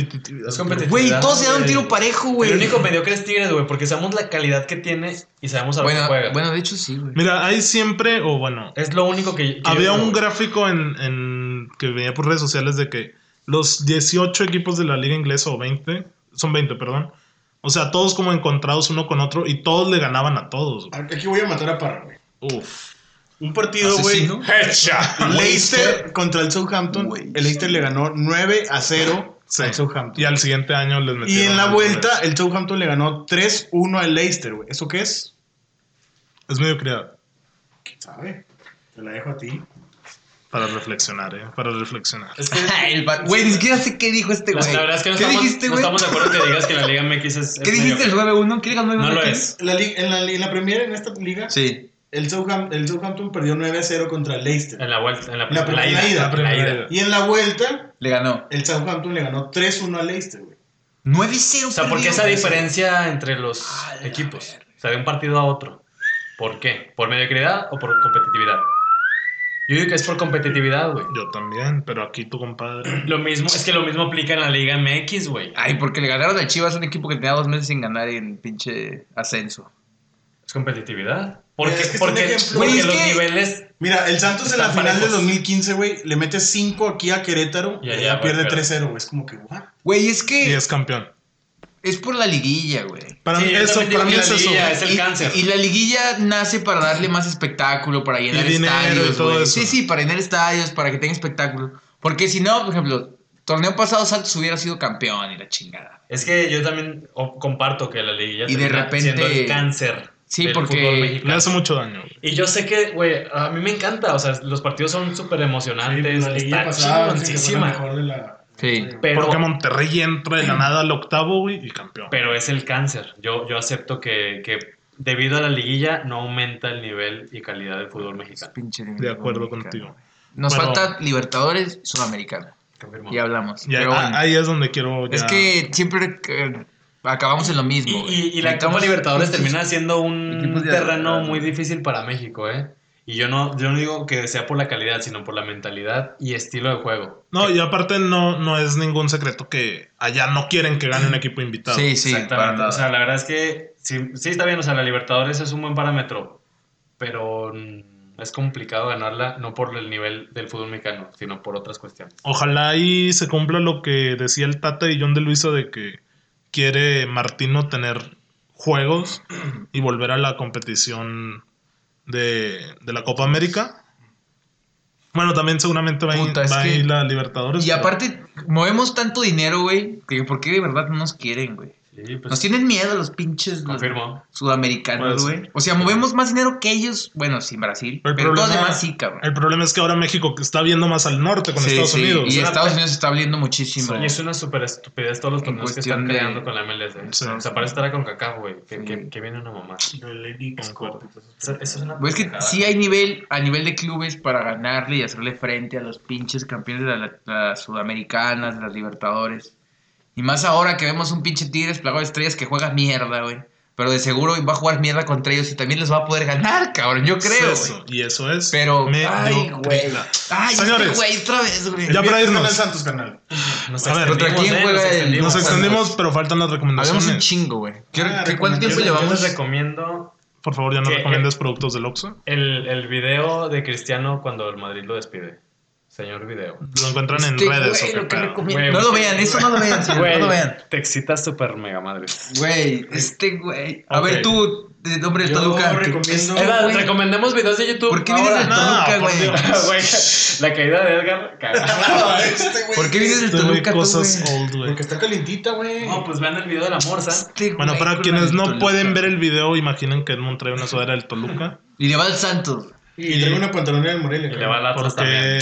Es competitividad. Güey, todos se dan un tiro parejo, güey. El único mediocre es Tigres, güey, porque sabemos la calidad que tiene y sabemos a Bueno, que juega. bueno, de hecho sí, güey. Mira, hay siempre, o bueno, es lo único que. que había yo- un gráfico en, en- que veía por redes sociales de que los 18 equipos de la liga inglesa, o 20, son 20, perdón. O sea, todos como encontrados uno con otro y todos le ganaban a todos. güey. Aquí voy a matar a Parra, güey. Uf. Un partido, güey. Asesino. Leicester contra el Southampton. Güey. El Leicester le ganó 9 a 0 Sí. al Southampton. Y al siguiente año les Y metieron. en la el vuelta, el Southampton le ganó 3-1 al Leicester, güey. ¿Eso qué es? Es mediocridad. ¿Sabe? Te la dejo a ti. Para reflexionar, ¿eh? Para reflexionar. Es que. El Güey, ni siquiera sé qué dijo este güey. la verdad es que no ¿Qué estamos, dijiste, no estamos de acuerdo que digas que la Liga MX es. es ¿Qué dijiste el mediocre. 9-1? ¿Qué digas 9-1? No lo es. La en, la, en la Premier, en esta liga, Sí. el, Southam- el Southampton perdió 9 a 0 contra el Leicester. En la vuelta. En la, La la primera ida. ida. La ida. Y en la vuelta, Le ganó. el Southampton le ganó 3-1 al Leicester, güey. 9-0. O sea, ¿por qué esa diferencia entre los A la equipos? O sea, de un partido a otro. ¿Por qué? ¿Por mediocridad o por competitividad? Yo digo que es por competitividad, güey. Yo también, pero aquí tu compadre. Lo mismo, es que lo mismo aplica en la Liga MX, güey. Ay, porque le ganaron al Chivas, un equipo que tenía dos meses sin ganar en pinche ascenso. Es competitividad. Porque, Es que porque, ejemplo. los que- niveles. Mira, el Santos en la final parejos. 2015, güey, le mete 5 aquí a Querétaro Y y allá, pierde pero- 3-0, güey. Es como que, ¿what? Güey, es Y que es campeón. Es por la liguilla, güey. Para Sí, mí, eso, para mí es eso. es el y, cáncer. y la liguilla nace para darle más espectáculo, para llenar Y dinero y estadios, todo güey. eso. Sí, sí, para llenar estadios, para que tenga espectáculo. Porque si no, por ejemplo, torneo pasado Santos hubiera sido campeón y la chingada. Es que yo también comparto que la liguilla Y de repente- siendo el cáncer. Sí, del porque Le hace mucho daño. güey. Y yo sé que, güey, a mí me encanta. O sea, los partidos son súper emocionantes. la liguilla está pasada Sí. Pero, Porque Monterrey entra de la nada al octavo, güey, y campeón. pero es el cáncer. Yo, yo acepto que, que debido a la liguilla no aumenta el nivel y calidad del fútbol mexicano. Pinche De acuerdo mexicano, contigo. Nos Bueno. falta Libertadores Sudamericana. Y hablamos. Y ahí- Pero bueno, ahí es donde quiero ya- es que siempre eh, acabamos en lo mismo. Y, y- y la Copa Libertadores termina siendo un terreno muy difícil para México, ¿eh? Y yo no, yo no digo que sea por la calidad, sino por la mentalidad y estilo de juego. No, y aparte no, no es ningún secreto que allá no quieren que gane un equipo invitado. Sí, sí, Exactamente. O sea, la verdad es que sí, sí está bien, o sea, la Libertadores es un buen parámetro, pero es complicado ganarla no por el nivel del fútbol mexicano, sino por otras cuestiones. Ojalá ahí se cumpla lo que decía el Tata y John de Luisa de que quiere Martino tener juegos y volver a la competición de, de la Copa América. Bueno, también seguramente va, Puta, va a ir la Libertadores. Y pero- aparte, movemos tanto dinero, güey, que ¿por qué de verdad no nos quieren, güey? Sí, pues, Nos tienen miedo los pinches los sudamericanos, Puede güey. O sea, movemos más dinero que ellos, bueno, sin Brasil, El pero todos problema- demás sí, cabrón. El problema es que ahora México está viendo más al norte con Sí, Estados sí, Unidos. Y Estados Unidos se está abriendo muchísimo. Y es una súper estupidez todos los torneos que están de- creando con la MLS. Sí. O sea, parece estar con CACAF, güey, que, Sí. que- que viene una mamá. Eso, es una es que sí hay nivel a nivel de clubes para ganarle y hacerle frente a los pinches campeones de la- las sudamericanas, de las Libertadores. Y más ahora que vemos un pinche Tigres plagado de estrellas que juega mierda, güey. Pero de seguro va a jugar mierda contra ellos y también les va a poder ganar, cabrón. Yo creo, Es eso, y eso es. Pero, ay, güey. Ay, Señores. este güey, otra vez, güey. Ya para irnos. El Santos, carnal. Nos A ver, ¿contra quién eh, juega nos el- extendimos. Nos extendimos, pero faltan las recomendaciones. un chingo, güey. ¿Qué- Ah, qué- ¿Cuánto tiempo recomendaciones. Yo llevamos? les recomiendo Por favor, ya no recomiendes productos del Oxxo. el, el video de Cristiano cuando el Madrid lo despide. Señor video. Lo encuentran en redes güey, o qué lo que pedo. recomiendo- Güey, No lo vean, eso no lo vean, señor, Güey, no lo vean. te excitas súper mega madre. Güey, este güey. A ver, tú, de nombre de Yo Toluca. recomiendo- Edad, recomendemos videos de YouTube. ¿Por qué vienes del Toluca, güey? La caída de Edgar. cagada. Este, güey. ¿Por qué vienes del Toluca, tú, cosas old, güey. Porque está calientita, güey. No, pues vean el video de la morsa. Este Bueno, para quienes no pueden ver el video, imaginen que Edmond trae una sudadera del Toluca. Y le va al Santos. Y traigo una pantalonera del Morelia. Y le va al Atlas también.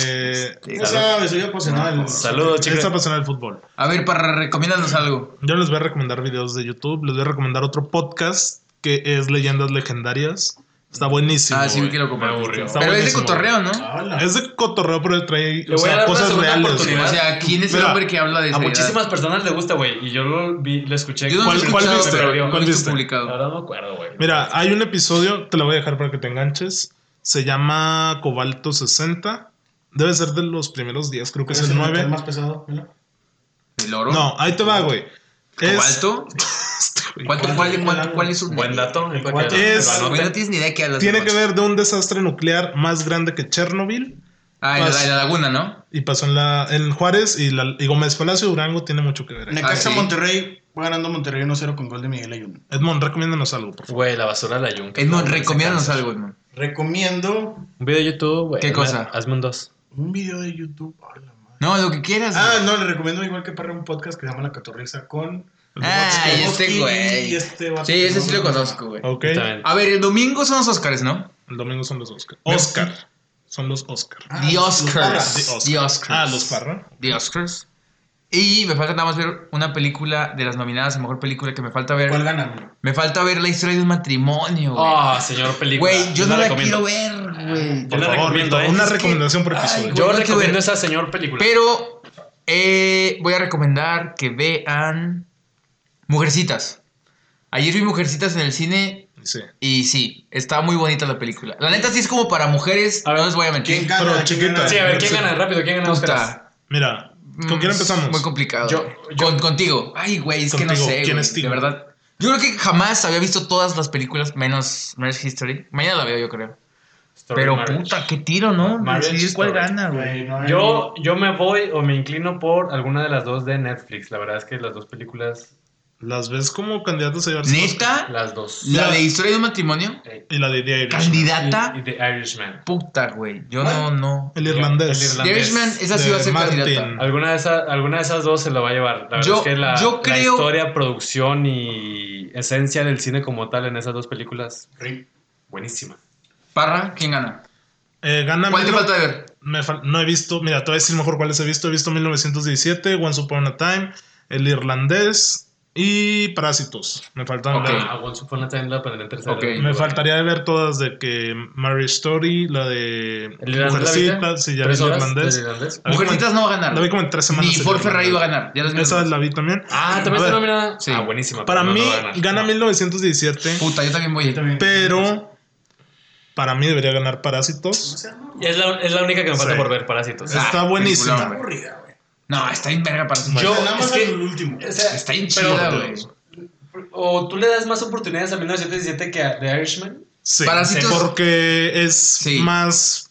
Porque Ya sabes, soy apasionado del... Saludos, es chicos. apasionado del fútbol. A ver, para recomiéndanos algo. Yo les voy a recomendar videos de YouTube. Les voy a recomendar otro podcast que es Leyendas Legendarias. Está buenísimo. Ah, sí, vi que lo. Está Pero es de cotorreo, ¿no? Hola. Es de cotorreo, pero trae o a sea, cosas reales. O sea, ¿quién es el Mira, hombre que habla de A seriedad? muchísimas personas le gusta, güey. Y yo lo vi, lo escuché. Yo no ¿Cuál- cuál viste? ¿Cuál viste? La publicado. verdad no me acuerdo, güey. Mira, hay un episodio, te lo voy a dejar para que te enganches. Se llama Cobalto 60. Debe ser de los primeros días, creo que es el metal 9. más pesado? ¿El oro? No, ahí te va, güey. ¿Cobalto? Este, güey. ¿Cuánto, cuál, cuál, cuál es su Buen dato. El que Es- no tienes ni idea de qué hablas. Tiene de que ver de un desastre nuclear más grande que Chernobyl. Ah, en la, laguna, ¿no? Y pasó en, la, en Juárez y, la, y Gómez Palacio Durango tiene mucho que ver. Necaxa sí. Monterrey va ganando Monterrey 1-0 con gol de Miguel Ayun. Edmond, recomiéndanos algo, por favor. Güey, la basura de la yunca. Edmond, No, recomiéndanos algo, Edmond. Recomiendo Un video de YouTube, güey. ¿Qué cosa? Hazme un dos. un video de YouTube. a la madre. No, lo que quieras. Ah, güey. no, le recomiendo igual que para un podcast que se llama La Catorriza con. Ah, y este güey. y este Sí, ese no sí lo conozco, güey. Ok. A ver, el domingo son los Oscars, ¿no? El domingo son los Oscar. Oscar. Son los Oscar. Ah, The los Oscars. The Oscars. Ah, los Parra. The Oscars. Y me falta nada más ver una película de las nominadas a mejor película que me falta ver. ¿Cuál gana? Me falta ver la historia de un matrimonio, güey. Ah, señor película. Güey, yo no la recomiendo. quiero ver, güey. Por favor, recomiendo, ¿eh? una Es que- recomendación por episodio. Yo no recomiendo esa señor película. Pero eh, voy a recomendar que vean Mujercitas. Ayer vi Mujercitas en el cine Sí. y sí, está muy bonita la película. La neta sí es como para mujeres, A ver, no les voy a mentir. ¿Quién gana? Pero ¿Quién chiquita. gana? Sí, a ver, ¿quién gana? Rápido, ¿quién gana? Mira, ¿con quién Mm, empezamos? Muy complicado. Yo- yo- Con- contigo. Ay, güey, es que no sé. ¿Quién es? De verdad. Yo creo que jamás había visto todas las películas menos Marriage History. Mañana la veo, yo creo. Story Pero Marriage. puta, qué tiro, ¿no? Marriage Decidir cuál Story. gana, güey. No Yo, yo me voy o me inclino por alguna de las dos de Netflix. La verdad es que las dos películas, ¿Las ves como candidatos a llevarse los? ¿Neta? las dos. ¿La de historia de un matrimonio? Y la de The Irish. ¿Candidata? Y, y The Irishman. Puta, güey. Yo no, no. El irlandés. El irlandés. The Irishman, esa sí De va a ser Martin. candidata. Alguna de, esas, alguna de esas dos se lo va a llevar. La verdad Yo- es que la, yo la creo- historia, producción y esencia del cine como tal en esas dos películas, Ri- buenísima. Parra, ¿quién gana? Eh, gana ¿Cuál te falta de ver? me fal- no he visto, mira, te voy a decir mejor cuáles he visto. He visto 1917, Once Upon a Time, El Irlandés y Parásitos. Me faltan Ok. ver- Ah, Once Upon a Time la pondré en tercera. Ok. Me faltaría de ver todas de que Marriage Story, la de. Mujercitas, sí, ya vi ¿Tres el horas irlandés. Mujercitas no va a ganar. La vi como en tres semanas. Ni el Ford Ferrari va a ganar. Ya Esa la vi también. Ah, también está nominada. Sí. Ah, buenísima. Para mí no gana No. 1917, Puta, yo también voy. Yo también. pero para mí debería ganar Parásitos. Y Es la, es la única que me falta Sí. por ver, Parásitos. Ah, Está buenísima. Aburrida, güey. No, está bien verga para su. Yo- Nada más es que- el último. O sea, Está bien chida, güey. O tú le das más oportunidades a 1917 que a The Irishman. Sí, Parásitos- porque es Sí. más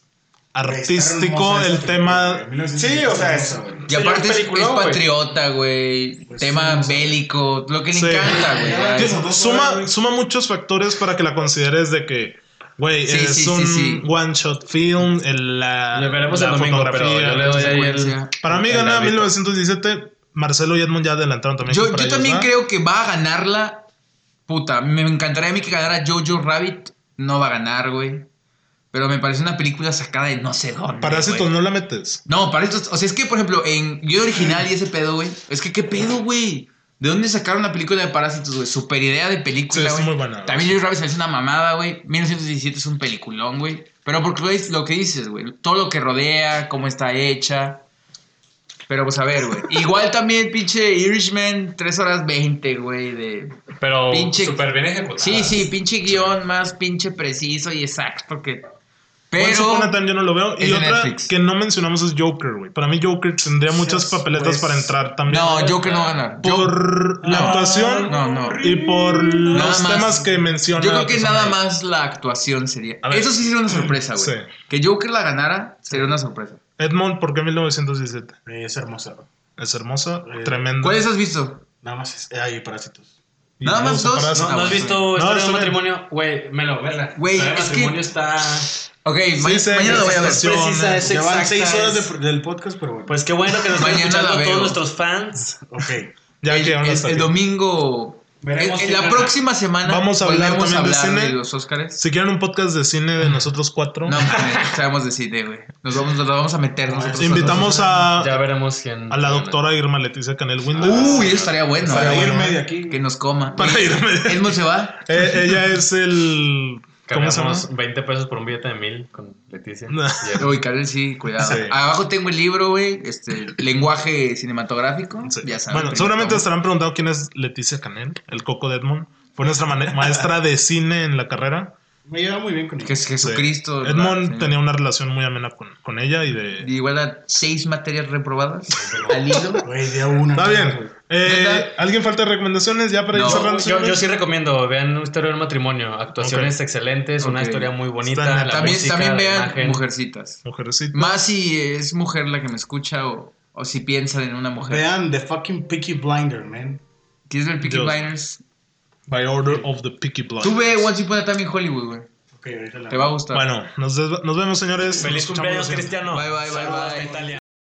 artístico el tema. Sí, o sea, eso. Y aparte es, patriota, güey. Pues Tema sí, bélico. Lo que le Sí. encanta, güey. Suma, güey. suma muchos factores para que la consideres de que, güey, Sí, es sí, sí, un sí. one shot film, el, la, Le veremos la el domingo, pero fotografía. yo le doy ahí el... secuencia. Para mí el gana David. 1917. Marcelo y Edmond ya adelantaron también. Yo, para yo también va. creo que va a ganarla. Puta, me encantaría a mí que ganara Jojo Rabbit. No va a ganar, güey. Pero me parece una película sacada de no sé dónde. Parásitos güey. no la metes. No, Parásitos. O sea, es que, por ejemplo, en Guión Original y ese pedo, güey. Es que, ¿qué pedo, güey? ¿De dónde sacaron la película de Parásitos, güey? Super idea de Sí, película, es güey. muy buena. También Jojo Rabbit hace una mamada, güey. 1917 es un peliculón, güey. Pero porque lo, es- lo que dices, güey. Todo lo que rodea, cómo está hecha. Pero pues a ver, güey. Igual también pinche Irishman, 3 horas 20, güey. De... Pero Pinche- súper bien ejecutado. Sí, sí, pinche guion más pinche preciso y exacto que... Once Upon a Pero... Time yo no lo veo. Y otra Netflix. que no mencionamos es Joker, güey. Para mí Joker tendría muchas papeletas pues, para entrar también. No, Joker no va a ganar. Yo, por la actuación no, no. y por Nada los más. temas que menciona. yo creo que nada ahí. más la actuación sería... Eso sí sería una sorpresa, güey. Sí. Que Joker la ganara sería una sorpresa. Edmond, ¿por qué 1917? Es hermosa. Es hermosa, Eh, tremenda. ¿Cuáles has visto? Nada más es. eh, Hay parásitos. Y Nada más dos? ¿No, ¿no has visto No, Historia de está un bien. matrimonio? Güey, melo, verla. Güey, es que- matrimonio está... Ok, Sí, ma- sé, mañana lo voy a ver. es precisa, Precisa, es Ya van exacta, seis horas de- del podcast, pero bueno. Pues qué bueno que nos están escuchando todos nuestros fans. ok. Ya el, que el- hasta el aquí. domingo. Veremos en- en la gana. próxima semana Vamos a hablar a también de hablar de, cine. los Oscars. Si quieren un podcast de cine de nosotros cuatro, No, sabemos de cine, güey. Nos vamos, nos vamos a meter nosotros. invitamos a, Ya veremos quién... a la doctora Irma Leticia Canel Winder. Uy, eso estaría bueno. Para eh. irme de aquí. Que nos coma. Para irme. ¿Edmond se va? Eh, ella es el ¿Cómo se Cambiamos llama? 20 pesos por un billete de mil con Leticia. No. Uy, Karel, sí, cuidado. Sí. Abajo tengo el libro, güey. Este, lenguaje cinematográfico. Sí. Ya saben. Bueno, seguramente estarán preguntando quién es Leticia Canel, el coco de Edmond. Fue nuestra maestra de cine en la carrera. Me lleva muy bien con Que ella. es Jesucristo. Sí. Edmond tenía una relación muy amena con, con ella y de... Y igual a seis materias reprobadas al hilo. Güey, día una. Está bien. Eh. ¿Alguien falta de recomendaciones ya para ir No, cerrando? Yo, yo sí recomiendo, vean una historia del matrimonio, actuaciones excelentes, una historia muy bonita, la También, música, también vean imagen. Mujercitas. Mujercita. Más si es mujer la que me escucha o, o si piensan en una mujer. Vean The fucking Peaky Blinder, man. ¿Quieres ver Peaky. Blinders? By order of the Peaky Blinders. Tú ve Once Upon a Time in Hollywood, güey. Ok, ahorita la. Te va a gustar. Bueno, nos, nos vemos, señores. Feliz Nos cumpleaños. Cristiano. Bye, bye, bye, bye. Italia.